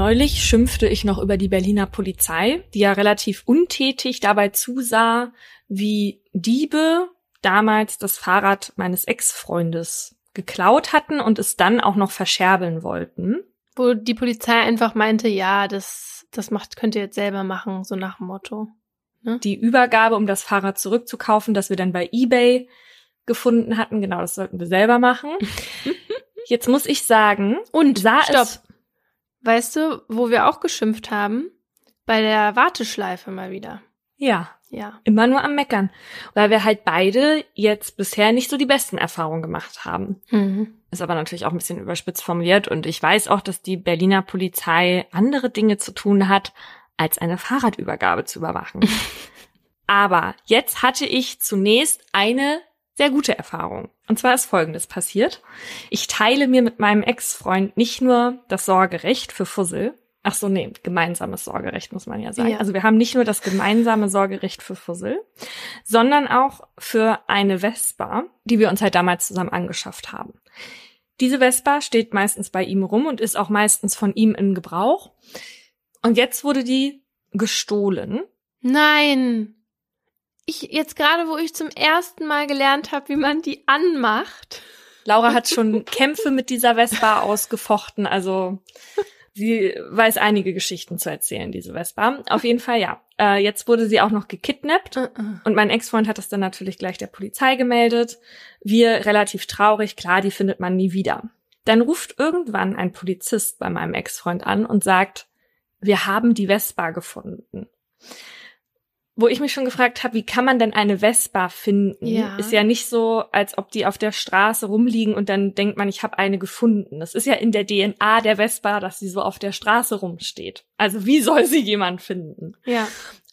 Neulich schimpfte ich noch über die Berliner Polizei, die ja relativ untätig dabei zusah, wie Diebe damals das Fahrrad meines Ex-Freundes geklaut hatten und es dann auch noch verscherbeln wollten. Wo die Polizei einfach meinte, ja, das, das macht, könnt ihr jetzt selber machen, so nach dem Motto. Ne? Die Übergabe, um das Fahrrad zurückzukaufen, das wir dann bei eBay gefunden hatten, genau, das sollten wir selber machen. Jetzt muss ich sagen, und sah stopp. Es weißt du, wo wir auch geschimpft haben? Bei der Warteschleife mal wieder. Ja. Ja. Immer nur am Meckern. Weil wir halt beide jetzt bisher nicht so die besten Erfahrungen gemacht haben. Mhm. Ist aber natürlich auch ein bisschen überspitzt formuliert und ich weiß auch, dass die Berliner Polizei andere Dinge zu tun hat, als eine Fahrradübergabe zu überwachen. aber jetzt hatte ich zunächst eine sehr gute Erfahrung. Und zwar ist Folgendes passiert. Ich teile mir mit meinem Ex-Freund nicht nur das Sorgerecht für Fussel, Ach so, nee, gemeinsames Sorgerecht muss man ja sagen. Ja. Also wir haben nicht nur das gemeinsame Sorgerecht für Fussel, sondern auch für eine Vespa, die wir uns halt damals zusammen angeschafft haben. Diese Vespa steht meistens bei ihm rum und ist auch meistens von ihm in Gebrauch. Und jetzt wurde die gestohlen. Nein. Ich jetzt gerade, wo ich zum ersten Mal gelernt habe, wie man die anmacht. Laura hat schon Kämpfe mit dieser Vespa ausgefochten, also sie weiß einige Geschichten zu erzählen, diese Vespa. Auf jeden Fall ja. Äh, jetzt wurde sie auch noch gekidnappt uh -uh. und mein Ex-Freund hat das dann natürlich gleich der Polizei gemeldet. Wir relativ traurig, klar, die findet man nie wieder. Dann ruft irgendwann ein Polizist bei meinem Ex-Freund an und sagt, wir haben die Vespa gefunden wo ich mich schon gefragt habe, wie kann man denn eine Vespa finden? Ja. Ist ja nicht so, als ob die auf der Straße rumliegen und dann denkt man, ich habe eine gefunden. Das ist ja in der DNA der Vespa, dass sie so auf der Straße rumsteht. Also wie soll sie jemand finden? Ja.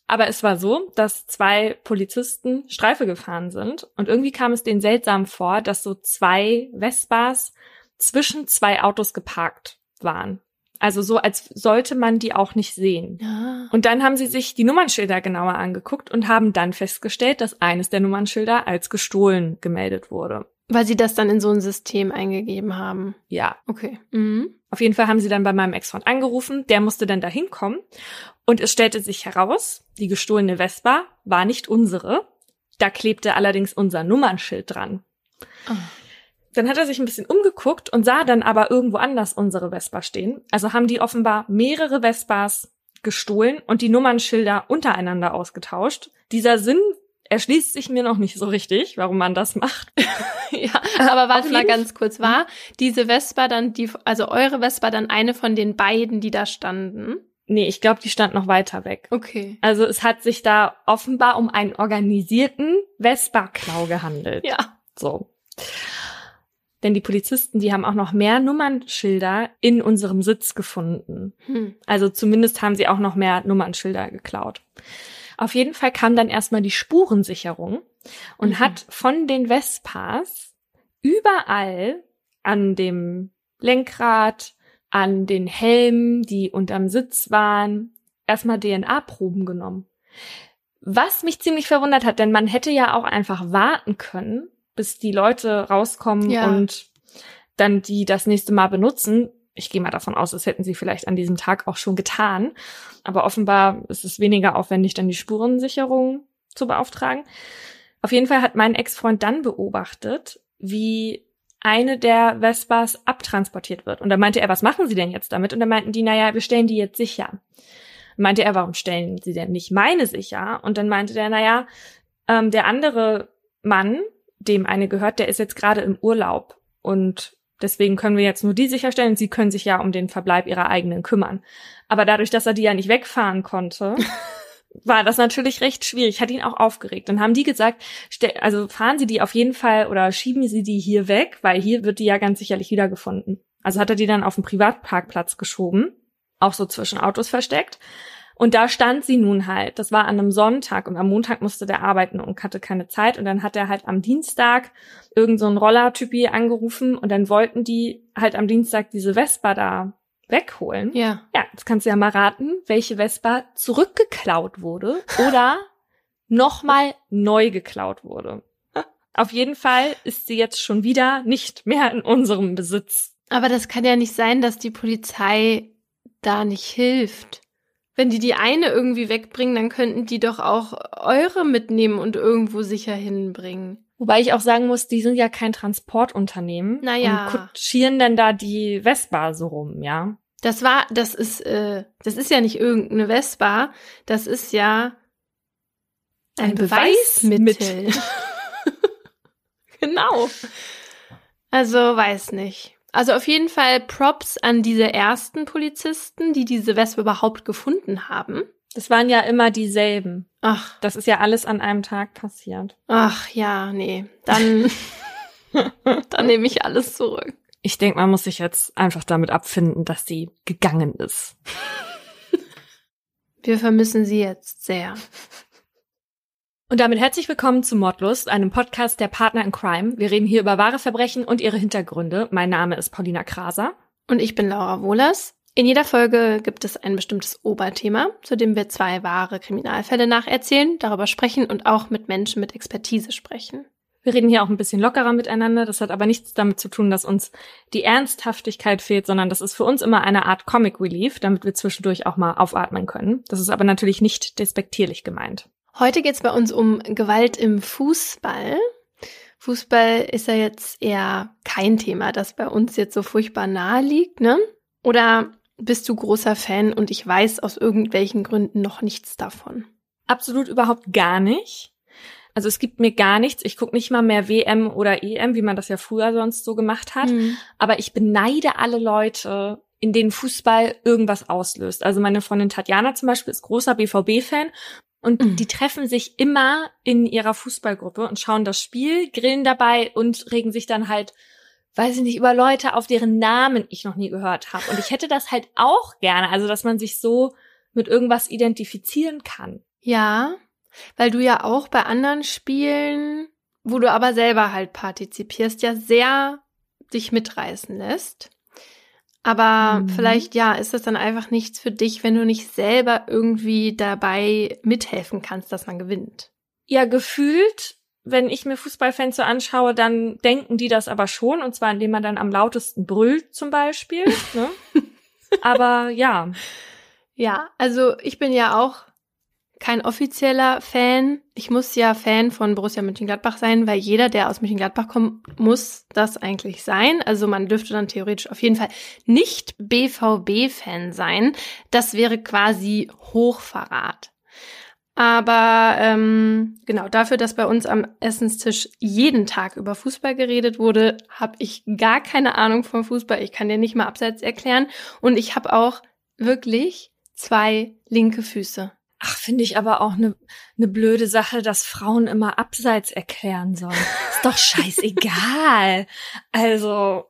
Aber es war so, dass zwei Polizisten Streife gefahren sind und irgendwie kam es denen seltsam vor, dass so zwei Vespas zwischen zwei Autos geparkt waren. Also so, als sollte man die auch nicht sehen. Ja. Und dann haben sie sich die Nummernschilder genauer angeguckt und haben dann festgestellt, dass eines der Nummernschilder als gestohlen gemeldet wurde. Weil sie das dann in so ein System eingegeben haben. Ja. Okay. Mhm. Auf jeden Fall haben sie dann bei meinem Ex-Freund angerufen. Der musste dann dahin kommen. Und es stellte sich heraus, die gestohlene Vespa war nicht unsere. Da klebte allerdings unser Nummernschild dran. Oh. Dann hat er sich ein bisschen umgeguckt und sah dann aber irgendwo anders unsere Vespa stehen. Also haben die offenbar mehrere Vespas gestohlen und die Nummernschilder untereinander ausgetauscht. Dieser Sinn erschließt sich mir noch nicht so richtig, warum man das macht. ja, aber warte mal ganz kurz, war diese Vespa dann die, also eure Vespa dann eine von den beiden, die da standen? Nee, ich glaube, die stand noch weiter weg. Okay. Also es hat sich da offenbar um einen organisierten Vespa-Klau gehandelt. Ja. So. Denn die Polizisten, die haben auch noch mehr Nummernschilder in unserem Sitz gefunden. Hm. Also zumindest haben sie auch noch mehr Nummernschilder geklaut. Auf jeden Fall kam dann erstmal die Spurensicherung und mhm. hat von den Vespas überall an dem Lenkrad, an den Helmen, die unterm Sitz waren, erstmal DNA-Proben genommen. Was mich ziemlich verwundert hat, denn man hätte ja auch einfach warten können, bis die Leute rauskommen ja. und dann die das nächste Mal benutzen. Ich gehe mal davon aus, das hätten sie vielleicht an diesem Tag auch schon getan. Aber offenbar ist es weniger aufwendig, dann die Spurensicherung zu beauftragen. Auf jeden Fall hat mein Ex-Freund dann beobachtet, wie eine der Vespas abtransportiert wird. Und da meinte er, was machen Sie denn jetzt damit? Und da meinten die, naja, wir stellen die jetzt sicher. Meinte er, warum stellen Sie denn nicht meine sicher? Und dann meinte der, naja, ähm, der andere Mann, dem eine gehört, der ist jetzt gerade im Urlaub und deswegen können wir jetzt nur die sicherstellen. Sie können sich ja um den Verbleib ihrer eigenen kümmern. Aber dadurch, dass er die ja nicht wegfahren konnte, war das natürlich recht schwierig. Hat ihn auch aufgeregt. Dann haben die gesagt, also fahren Sie die auf jeden Fall oder schieben Sie die hier weg, weil hier wird die ja ganz sicherlich wiedergefunden. Also hat er die dann auf den Privatparkplatz geschoben, auch so zwischen Autos versteckt. Und da stand sie nun halt. Das war an einem Sonntag und am Montag musste der arbeiten und hatte keine Zeit. Und dann hat er halt am Dienstag irgend so einen Roller-Typi angerufen und dann wollten die halt am Dienstag diese Vespa da wegholen. Ja. Ja, jetzt kannst du ja mal raten, welche Vespa zurückgeklaut wurde oder nochmal neu geklaut wurde. Auf jeden Fall ist sie jetzt schon wieder nicht mehr in unserem Besitz. Aber das kann ja nicht sein, dass die Polizei da nicht hilft. Wenn die die eine irgendwie wegbringen, dann könnten die doch auch eure mitnehmen und irgendwo sicher hinbringen. Wobei ich auch sagen muss, die sind ja kein Transportunternehmen. Naja. Und kutschieren denn da die Vespa so rum, ja? Das war, das ist, äh, das ist ja nicht irgendeine Vespa, das ist ja ein, ein Beweismittel. genau. Also weiß nicht. Also auf jeden Fall Props an diese ersten Polizisten, die diese Wespe überhaupt gefunden haben. Das waren ja immer dieselben. Ach. Das ist ja alles an einem Tag passiert. Ach ja, nee. Dann, dann nehme ich alles zurück. Ich denke, man muss sich jetzt einfach damit abfinden, dass sie gegangen ist. Wir vermissen sie jetzt sehr. Und damit herzlich willkommen zu Mordlust, einem Podcast der Partner in Crime. Wir reden hier über wahre Verbrechen und ihre Hintergründe. Mein Name ist Paulina Kraser. Und ich bin Laura Wohlers. In jeder Folge gibt es ein bestimmtes Oberthema, zu dem wir zwei wahre Kriminalfälle nacherzählen, darüber sprechen und auch mit Menschen mit Expertise sprechen. Wir reden hier auch ein bisschen lockerer miteinander. Das hat aber nichts damit zu tun, dass uns die Ernsthaftigkeit fehlt, sondern das ist für uns immer eine Art Comic Relief, damit wir zwischendurch auch mal aufatmen können. Das ist aber natürlich nicht despektierlich gemeint. Heute geht es bei uns um Gewalt im Fußball. Fußball ist ja jetzt eher kein Thema, das bei uns jetzt so furchtbar nahe liegt, ne? Oder bist du großer Fan und ich weiß aus irgendwelchen Gründen noch nichts davon? Absolut überhaupt gar nicht. Also es gibt mir gar nichts. Ich gucke nicht mal mehr WM oder EM, wie man das ja früher sonst so gemacht hat. Mhm. Aber ich beneide alle Leute, in denen Fußball irgendwas auslöst. Also meine Freundin Tatjana zum Beispiel ist großer BVB-Fan und mhm. die treffen sich immer in ihrer Fußballgruppe und schauen das Spiel, grillen dabei und regen sich dann halt, weiß ich nicht, über Leute auf deren Namen ich noch nie gehört habe. Und ich hätte das halt auch gerne, also dass man sich so mit irgendwas identifizieren kann. Ja, weil du ja auch bei anderen Spielen, wo du aber selber halt partizipierst, ja sehr dich mitreißen lässt. Aber mhm. vielleicht, ja, ist das dann einfach nichts für dich, wenn du nicht selber irgendwie dabei mithelfen kannst, dass man gewinnt. Ja, gefühlt, wenn ich mir Fußballfans so anschaue, dann denken die das aber schon, und zwar indem man dann am lautesten brüllt zum Beispiel. ne? Aber ja. Ja, also ich bin ja auch kein offizieller Fan. Ich muss ja Fan von Borussia Mönchengladbach sein, weil jeder, der aus Mönchengladbach kommt, muss das eigentlich sein. Also man dürfte dann theoretisch auf jeden Fall nicht BVB-Fan sein. Das wäre quasi Hochverrat. Aber ähm, genau dafür, dass bei uns am Essenstisch jeden Tag über Fußball geredet wurde, habe ich gar keine Ahnung vom Fußball. Ich kann dir nicht mal abseits erklären. Und ich habe auch wirklich zwei linke Füße. Ach, finde ich aber auch eine ne blöde Sache, dass Frauen immer abseits erklären sollen. Ist doch scheißegal. also,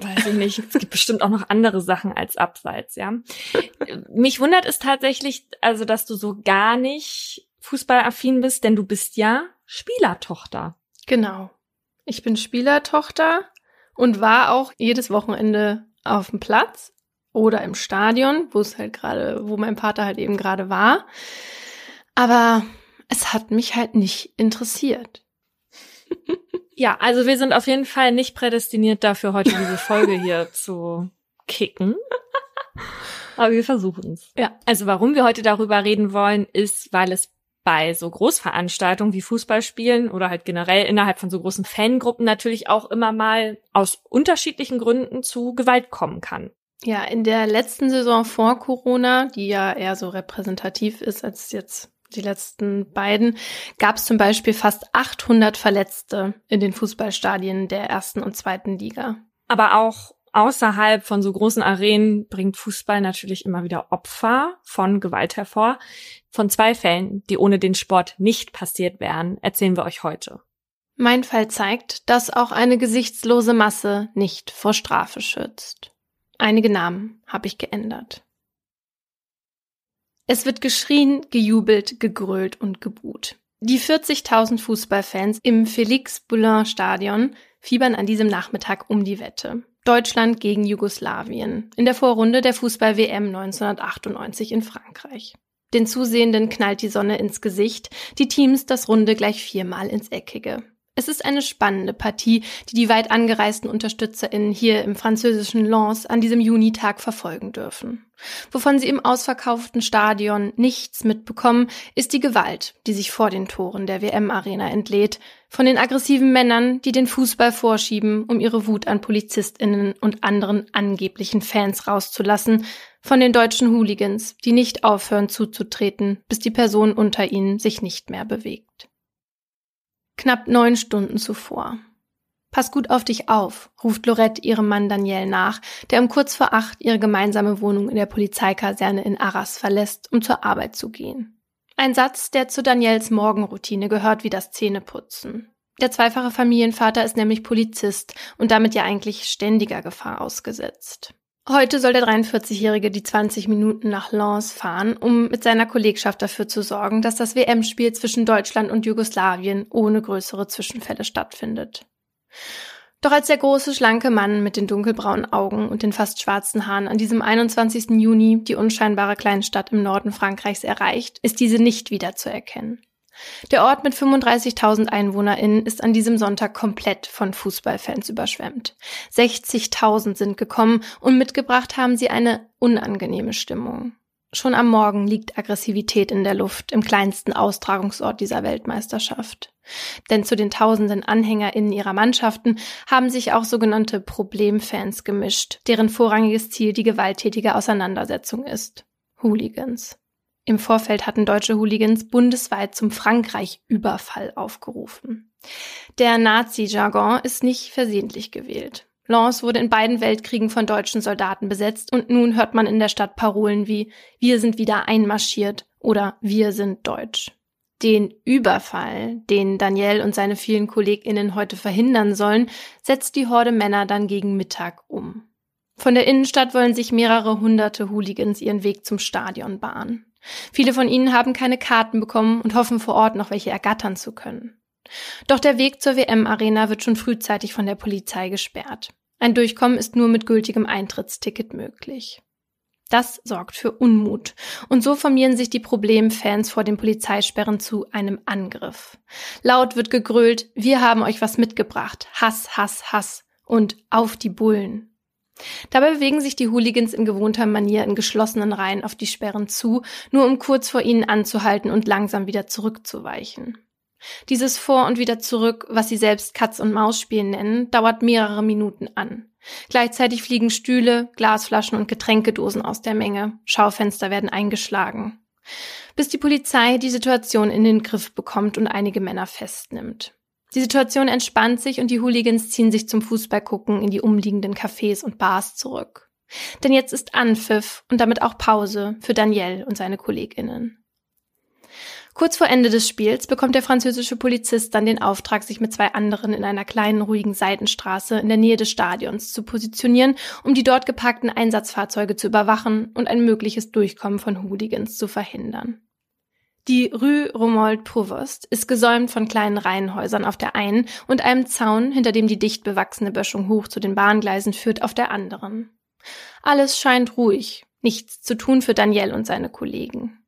weiß ich nicht. Es gibt bestimmt auch noch andere Sachen als abseits, ja. Mich wundert es tatsächlich, also, dass du so gar nicht fußballaffin bist, denn du bist ja Spielertochter. Genau. Ich bin Spielertochter und war auch jedes Wochenende auf dem Platz oder im Stadion, wo es halt gerade, wo mein Vater halt eben gerade war. Aber es hat mich halt nicht interessiert. ja, also wir sind auf jeden Fall nicht prädestiniert dafür, heute diese Folge hier zu kicken. Aber wir versuchen es. Ja. Also warum wir heute darüber reden wollen, ist, weil es bei so Großveranstaltungen wie Fußballspielen oder halt generell innerhalb von so großen Fangruppen natürlich auch immer mal aus unterschiedlichen Gründen zu Gewalt kommen kann. Ja, in der letzten Saison vor Corona, die ja eher so repräsentativ ist als jetzt die letzten beiden, gab es zum Beispiel fast 800 Verletzte in den Fußballstadien der ersten und zweiten Liga. Aber auch außerhalb von so großen Arenen bringt Fußball natürlich immer wieder Opfer von Gewalt hervor. Von zwei Fällen, die ohne den Sport nicht passiert wären, erzählen wir euch heute. Mein Fall zeigt, dass auch eine gesichtslose Masse nicht vor Strafe schützt. Einige Namen habe ich geändert. Es wird geschrien, gejubelt, gegrölt und gebuht. Die 40.000 Fußballfans im Felix Boulin Stadion fiebern an diesem Nachmittag um die Wette. Deutschland gegen Jugoslawien in der Vorrunde der Fußball-WM 1998 in Frankreich. Den Zusehenden knallt die Sonne ins Gesicht, die Teams das Runde gleich viermal ins Eckige. Es ist eine spannende Partie, die die weit angereisten UnterstützerInnen hier im französischen Lens an diesem Junitag verfolgen dürfen. Wovon sie im ausverkauften Stadion nichts mitbekommen, ist die Gewalt, die sich vor den Toren der WM-Arena entlädt, von den aggressiven Männern, die den Fußball vorschieben, um ihre Wut an PolizistInnen und anderen angeblichen Fans rauszulassen, von den deutschen Hooligans, die nicht aufhören zuzutreten, bis die Person unter ihnen sich nicht mehr bewegt. Knapp neun Stunden zuvor. Pass gut auf dich auf, ruft Lorette ihrem Mann Daniel nach, der um kurz vor acht ihre gemeinsame Wohnung in der Polizeikaserne in Arras verlässt, um zur Arbeit zu gehen. Ein Satz, der zu Daniels Morgenroutine gehört wie das Zähneputzen. Der zweifache Familienvater ist nämlich Polizist und damit ja eigentlich ständiger Gefahr ausgesetzt. Heute soll der 43-Jährige die 20 Minuten nach Lens fahren, um mit seiner Kollegschaft dafür zu sorgen, dass das WM-Spiel zwischen Deutschland und Jugoslawien ohne größere Zwischenfälle stattfindet. Doch als der große, schlanke Mann mit den dunkelbraunen Augen und den fast schwarzen Haaren an diesem 21. Juni die unscheinbare Kleinstadt im Norden Frankreichs erreicht, ist diese nicht wiederzuerkennen. Der Ort mit 35.000 EinwohnerInnen ist an diesem Sonntag komplett von Fußballfans überschwemmt. 60.000 sind gekommen und mitgebracht haben sie eine unangenehme Stimmung. Schon am Morgen liegt Aggressivität in der Luft im kleinsten Austragungsort dieser Weltmeisterschaft. Denn zu den tausenden AnhängerInnen ihrer Mannschaften haben sich auch sogenannte Problemfans gemischt, deren vorrangiges Ziel die gewalttätige Auseinandersetzung ist. Hooligans. Im Vorfeld hatten deutsche Hooligans bundesweit zum Frankreich-Überfall aufgerufen. Der Nazi-Jargon ist nicht versehentlich gewählt. Lens wurde in beiden Weltkriegen von deutschen Soldaten besetzt und nun hört man in der Stadt Parolen wie Wir sind wieder einmarschiert oder Wir sind deutsch. Den Überfall, den Daniel und seine vielen KollegInnen heute verhindern sollen, setzt die Horde Männer dann gegen Mittag um. Von der Innenstadt wollen sich mehrere hunderte Hooligans ihren Weg zum Stadion bahnen. Viele von ihnen haben keine Karten bekommen und hoffen vor Ort noch welche ergattern zu können. Doch der Weg zur WM-Arena wird schon frühzeitig von der Polizei gesperrt. Ein Durchkommen ist nur mit gültigem Eintrittsticket möglich. Das sorgt für Unmut. Und so formieren sich die Problemfans vor den Polizeisperren zu einem Angriff. Laut wird gegrölt, wir haben euch was mitgebracht. Hass, Hass, Hass. Und auf die Bullen. Dabei bewegen sich die Hooligans in gewohnter Manier in geschlossenen Reihen auf die Sperren zu, nur um kurz vor ihnen anzuhalten und langsam wieder zurückzuweichen. Dieses Vor und wieder zurück, was sie selbst Katz und Maus spielen nennen, dauert mehrere Minuten an. Gleichzeitig fliegen Stühle, Glasflaschen und Getränkedosen aus der Menge. Schaufenster werden eingeschlagen. Bis die Polizei die Situation in den Griff bekommt und einige Männer festnimmt. Die Situation entspannt sich und die Hooligans ziehen sich zum Fußballgucken in die umliegenden Cafés und Bars zurück. Denn jetzt ist Anpfiff und damit auch Pause für Daniel und seine KollegInnen. Kurz vor Ende des Spiels bekommt der französische Polizist dann den Auftrag, sich mit zwei anderen in einer kleinen, ruhigen Seitenstraße in der Nähe des Stadions zu positionieren, um die dort geparkten Einsatzfahrzeuge zu überwachen und ein mögliches Durchkommen von Hooligans zu verhindern. Die Rue Romold Provost ist gesäumt von kleinen Reihenhäusern auf der einen und einem Zaun, hinter dem die dicht bewachsene Böschung hoch zu den Bahngleisen führt, auf der anderen. Alles scheint ruhig, nichts zu tun für Daniel und seine Kollegen.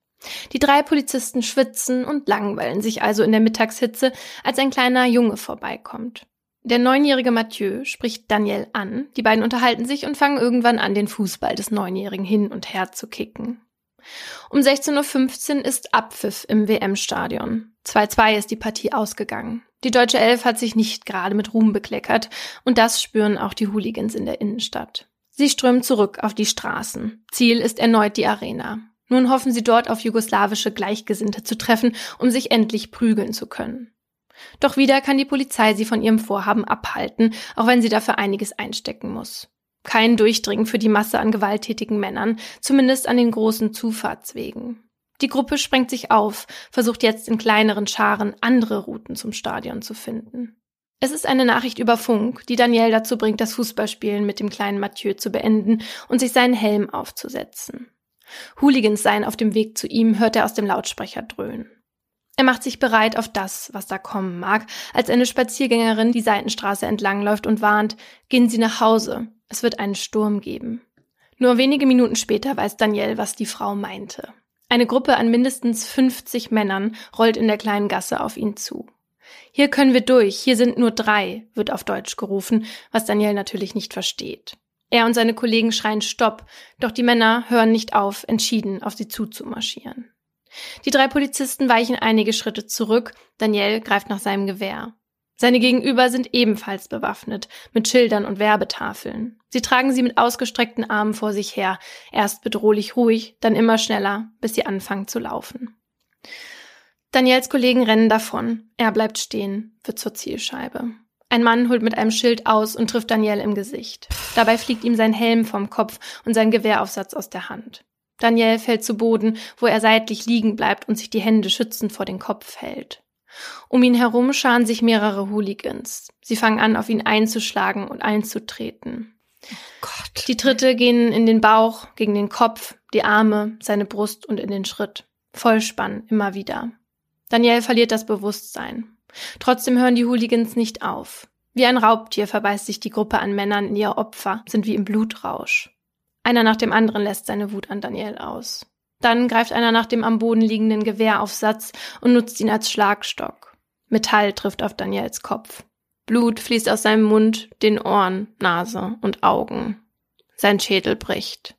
Die drei Polizisten schwitzen und langweilen sich also in der Mittagshitze, als ein kleiner Junge vorbeikommt. Der neunjährige Mathieu spricht Daniel an, die beiden unterhalten sich und fangen irgendwann an, den Fußball des Neunjährigen hin und her zu kicken. Um 16.15 Uhr ist Abpfiff im WM-Stadion. 2-2 ist die Partie ausgegangen. Die deutsche Elf hat sich nicht gerade mit Ruhm bekleckert und das spüren auch die Hooligans in der Innenstadt. Sie strömen zurück auf die Straßen. Ziel ist erneut die Arena. Nun hoffen sie dort auf jugoslawische Gleichgesinnte zu treffen, um sich endlich prügeln zu können. Doch wieder kann die Polizei sie von ihrem Vorhaben abhalten, auch wenn sie dafür einiges einstecken muss. Kein Durchdringen für die Masse an gewalttätigen Männern, zumindest an den großen Zufahrtswegen. Die Gruppe sprengt sich auf, versucht jetzt in kleineren Scharen andere Routen zum Stadion zu finden. Es ist eine Nachricht über Funk, die Daniel dazu bringt, das Fußballspielen mit dem kleinen Mathieu zu beenden und sich seinen Helm aufzusetzen. Hooligans seien auf dem Weg zu ihm, hört er aus dem Lautsprecher dröhnen. Er macht sich bereit auf das, was da kommen mag, als eine Spaziergängerin die Seitenstraße entlangläuft und warnt, gehen Sie nach Hause, es wird einen Sturm geben. Nur wenige Minuten später weiß Daniel, was die Frau meinte. Eine Gruppe an mindestens 50 Männern rollt in der kleinen Gasse auf ihn zu. Hier können wir durch, hier sind nur drei, wird auf Deutsch gerufen, was Daniel natürlich nicht versteht. Er und seine Kollegen schreien Stopp, doch die Männer hören nicht auf, entschieden auf sie zuzumarschieren. Die drei Polizisten weichen einige Schritte zurück, Daniel greift nach seinem Gewehr. Seine Gegenüber sind ebenfalls bewaffnet, mit Schildern und Werbetafeln. Sie tragen sie mit ausgestreckten Armen vor sich her, erst bedrohlich ruhig, dann immer schneller, bis sie anfangen zu laufen. Daniels Kollegen rennen davon. Er bleibt stehen, wird zur Zielscheibe. Ein Mann holt mit einem Schild aus und trifft Daniel im Gesicht. Dabei fliegt ihm sein Helm vom Kopf und sein Gewehraufsatz aus der Hand. Daniel fällt zu Boden, wo er seitlich liegen bleibt und sich die Hände schützend vor den Kopf hält. Um ihn herum scharen sich mehrere Hooligans. Sie fangen an, auf ihn einzuschlagen und einzutreten. Oh Gott. Die Tritte gehen in den Bauch, gegen den Kopf, die Arme, seine Brust und in den Schritt. Vollspann, immer wieder. Daniel verliert das Bewusstsein. Trotzdem hören die Hooligans nicht auf. Wie ein Raubtier verbeißt sich die Gruppe an Männern in ihr Opfer, sind wie im Blutrausch. Einer nach dem anderen lässt seine Wut an Daniel aus. Dann greift einer nach dem am Boden liegenden Gewehraufsatz und nutzt ihn als Schlagstock. Metall trifft auf Daniels Kopf. Blut fließt aus seinem Mund, den Ohren, Nase und Augen. Sein Schädel bricht.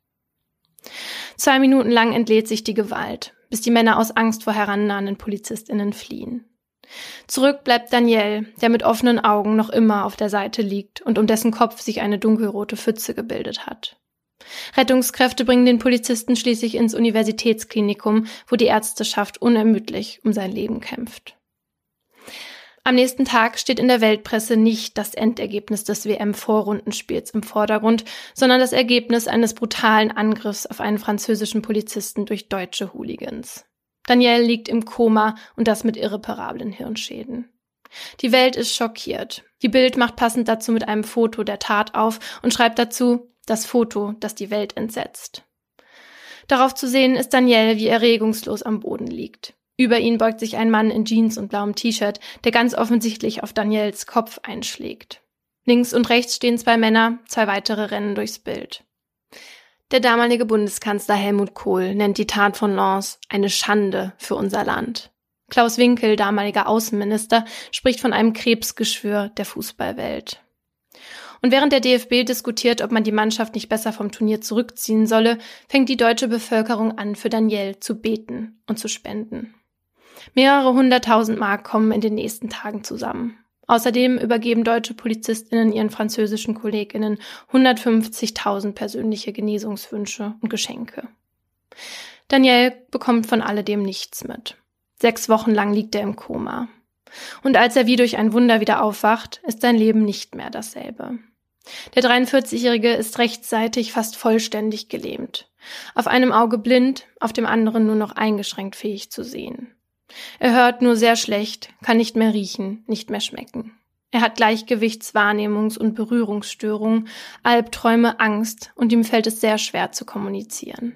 Zwei Minuten lang entlädt sich die Gewalt, bis die Männer aus Angst vor herannahenden PolizistInnen fliehen. Zurück bleibt Daniel, der mit offenen Augen noch immer auf der Seite liegt und um dessen Kopf sich eine dunkelrote Pfütze gebildet hat. Rettungskräfte bringen den Polizisten schließlich ins Universitätsklinikum, wo die Ärzteschaft unermüdlich um sein Leben kämpft. Am nächsten Tag steht in der Weltpresse nicht das Endergebnis des WM-Vorrundenspiels im Vordergrund, sondern das Ergebnis eines brutalen Angriffs auf einen französischen Polizisten durch deutsche Hooligans. Daniel liegt im Koma und das mit irreparablen Hirnschäden. Die Welt ist schockiert. Die Bild macht passend dazu mit einem Foto der Tat auf und schreibt dazu, das Foto, das die Welt entsetzt. Darauf zu sehen ist Daniel, wie er regungslos am Boden liegt. Über ihn beugt sich ein Mann in Jeans und blauem T-Shirt, der ganz offensichtlich auf Daniels Kopf einschlägt. Links und rechts stehen zwei Männer, zwei weitere rennen durchs Bild. Der damalige Bundeskanzler Helmut Kohl nennt die Tat von Lens eine Schande für unser Land. Klaus Winkel, damaliger Außenminister, spricht von einem Krebsgeschwür der Fußballwelt. Und während der DFB diskutiert, ob man die Mannschaft nicht besser vom Turnier zurückziehen solle, fängt die deutsche Bevölkerung an, für Daniel zu beten und zu spenden. Mehrere hunderttausend Mark kommen in den nächsten Tagen zusammen. Außerdem übergeben deutsche Polizistinnen ihren französischen Kolleginnen 150.000 persönliche Genesungswünsche und Geschenke. Daniel bekommt von alledem nichts mit. Sechs Wochen lang liegt er im Koma. Und als er wie durch ein Wunder wieder aufwacht, ist sein Leben nicht mehr dasselbe. Der 43-Jährige ist rechtzeitig fast vollständig gelähmt. Auf einem Auge blind, auf dem anderen nur noch eingeschränkt fähig zu sehen. Er hört nur sehr schlecht, kann nicht mehr riechen, nicht mehr schmecken. Er hat Gleichgewichts-, Wahrnehmungs- und Berührungsstörungen, Albträume, Angst und ihm fällt es sehr schwer zu kommunizieren.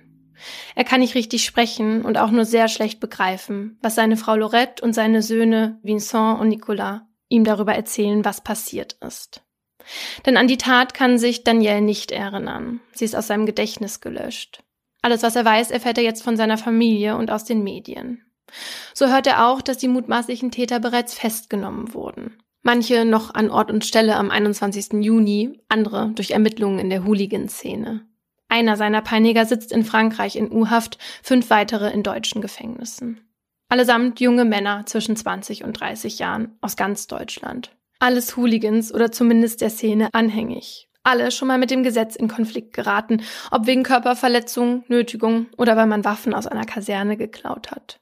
Er kann nicht richtig sprechen und auch nur sehr schlecht begreifen, was seine Frau Lorette und seine Söhne Vincent und Nicolas ihm darüber erzählen, was passiert ist. Denn an die Tat kann sich Daniel nicht erinnern. Sie ist aus seinem Gedächtnis gelöscht. Alles, was er weiß, erfährt er jetzt von seiner Familie und aus den Medien. So hört er auch, dass die mutmaßlichen Täter bereits festgenommen wurden. Manche noch an Ort und Stelle am 21. Juni, andere durch Ermittlungen in der Hooligan-Szene. Einer seiner Peiniger sitzt in Frankreich in U-Haft, fünf weitere in deutschen Gefängnissen. Allesamt junge Männer zwischen 20 und 30 Jahren aus ganz Deutschland. Alles Hooligans oder zumindest der Szene anhängig. Alle schon mal mit dem Gesetz in Konflikt geraten, ob wegen Körperverletzung, Nötigung oder weil man Waffen aus einer Kaserne geklaut hat.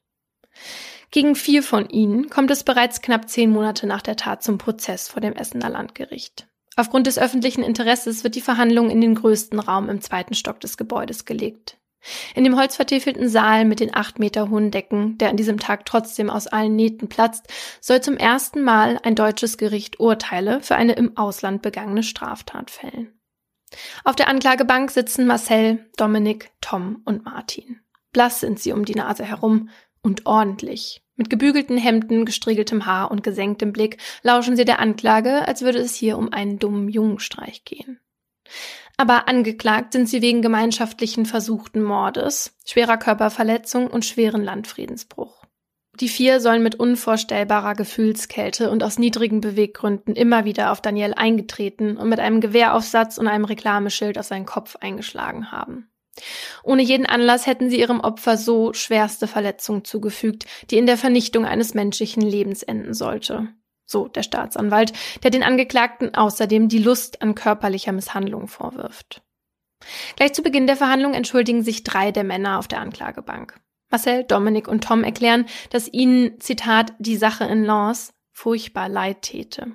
Gegen vier von ihnen kommt es bereits knapp zehn Monate nach der Tat zum Prozess vor dem Essener Landgericht. Aufgrund des öffentlichen Interesses wird die Verhandlung in den größten Raum im zweiten Stock des Gebäudes gelegt. In dem holzvertäfelten Saal mit den acht Meter hohen Decken, der an diesem Tag trotzdem aus allen Nähten platzt, soll zum ersten Mal ein deutsches Gericht Urteile für eine im Ausland begangene Straftat fällen. Auf der Anklagebank sitzen Marcel, Dominik, Tom und Martin. Blass sind sie um die Nase herum und ordentlich. Mit gebügelten Hemden, gestriegeltem Haar und gesenktem Blick lauschen sie der Anklage, als würde es hier um einen dummen Jungenstreich gehen aber angeklagt sind sie wegen gemeinschaftlichen versuchten Mordes, schwerer Körperverletzung und schweren Landfriedensbruch. Die vier sollen mit unvorstellbarer Gefühlskälte und aus niedrigen Beweggründen immer wieder auf Daniel eingetreten und mit einem Gewehraufsatz und einem Reklameschild auf seinen Kopf eingeschlagen haben. Ohne jeden Anlass hätten sie ihrem Opfer so schwerste Verletzungen zugefügt, die in der Vernichtung eines menschlichen Lebens enden sollte. So der Staatsanwalt, der den Angeklagten außerdem die Lust an körperlicher Misshandlung vorwirft. Gleich zu Beginn der Verhandlung entschuldigen sich drei der Männer auf der Anklagebank. Marcel, Dominik und Tom erklären, dass ihnen, Zitat, die Sache in Lens furchtbar leid täte.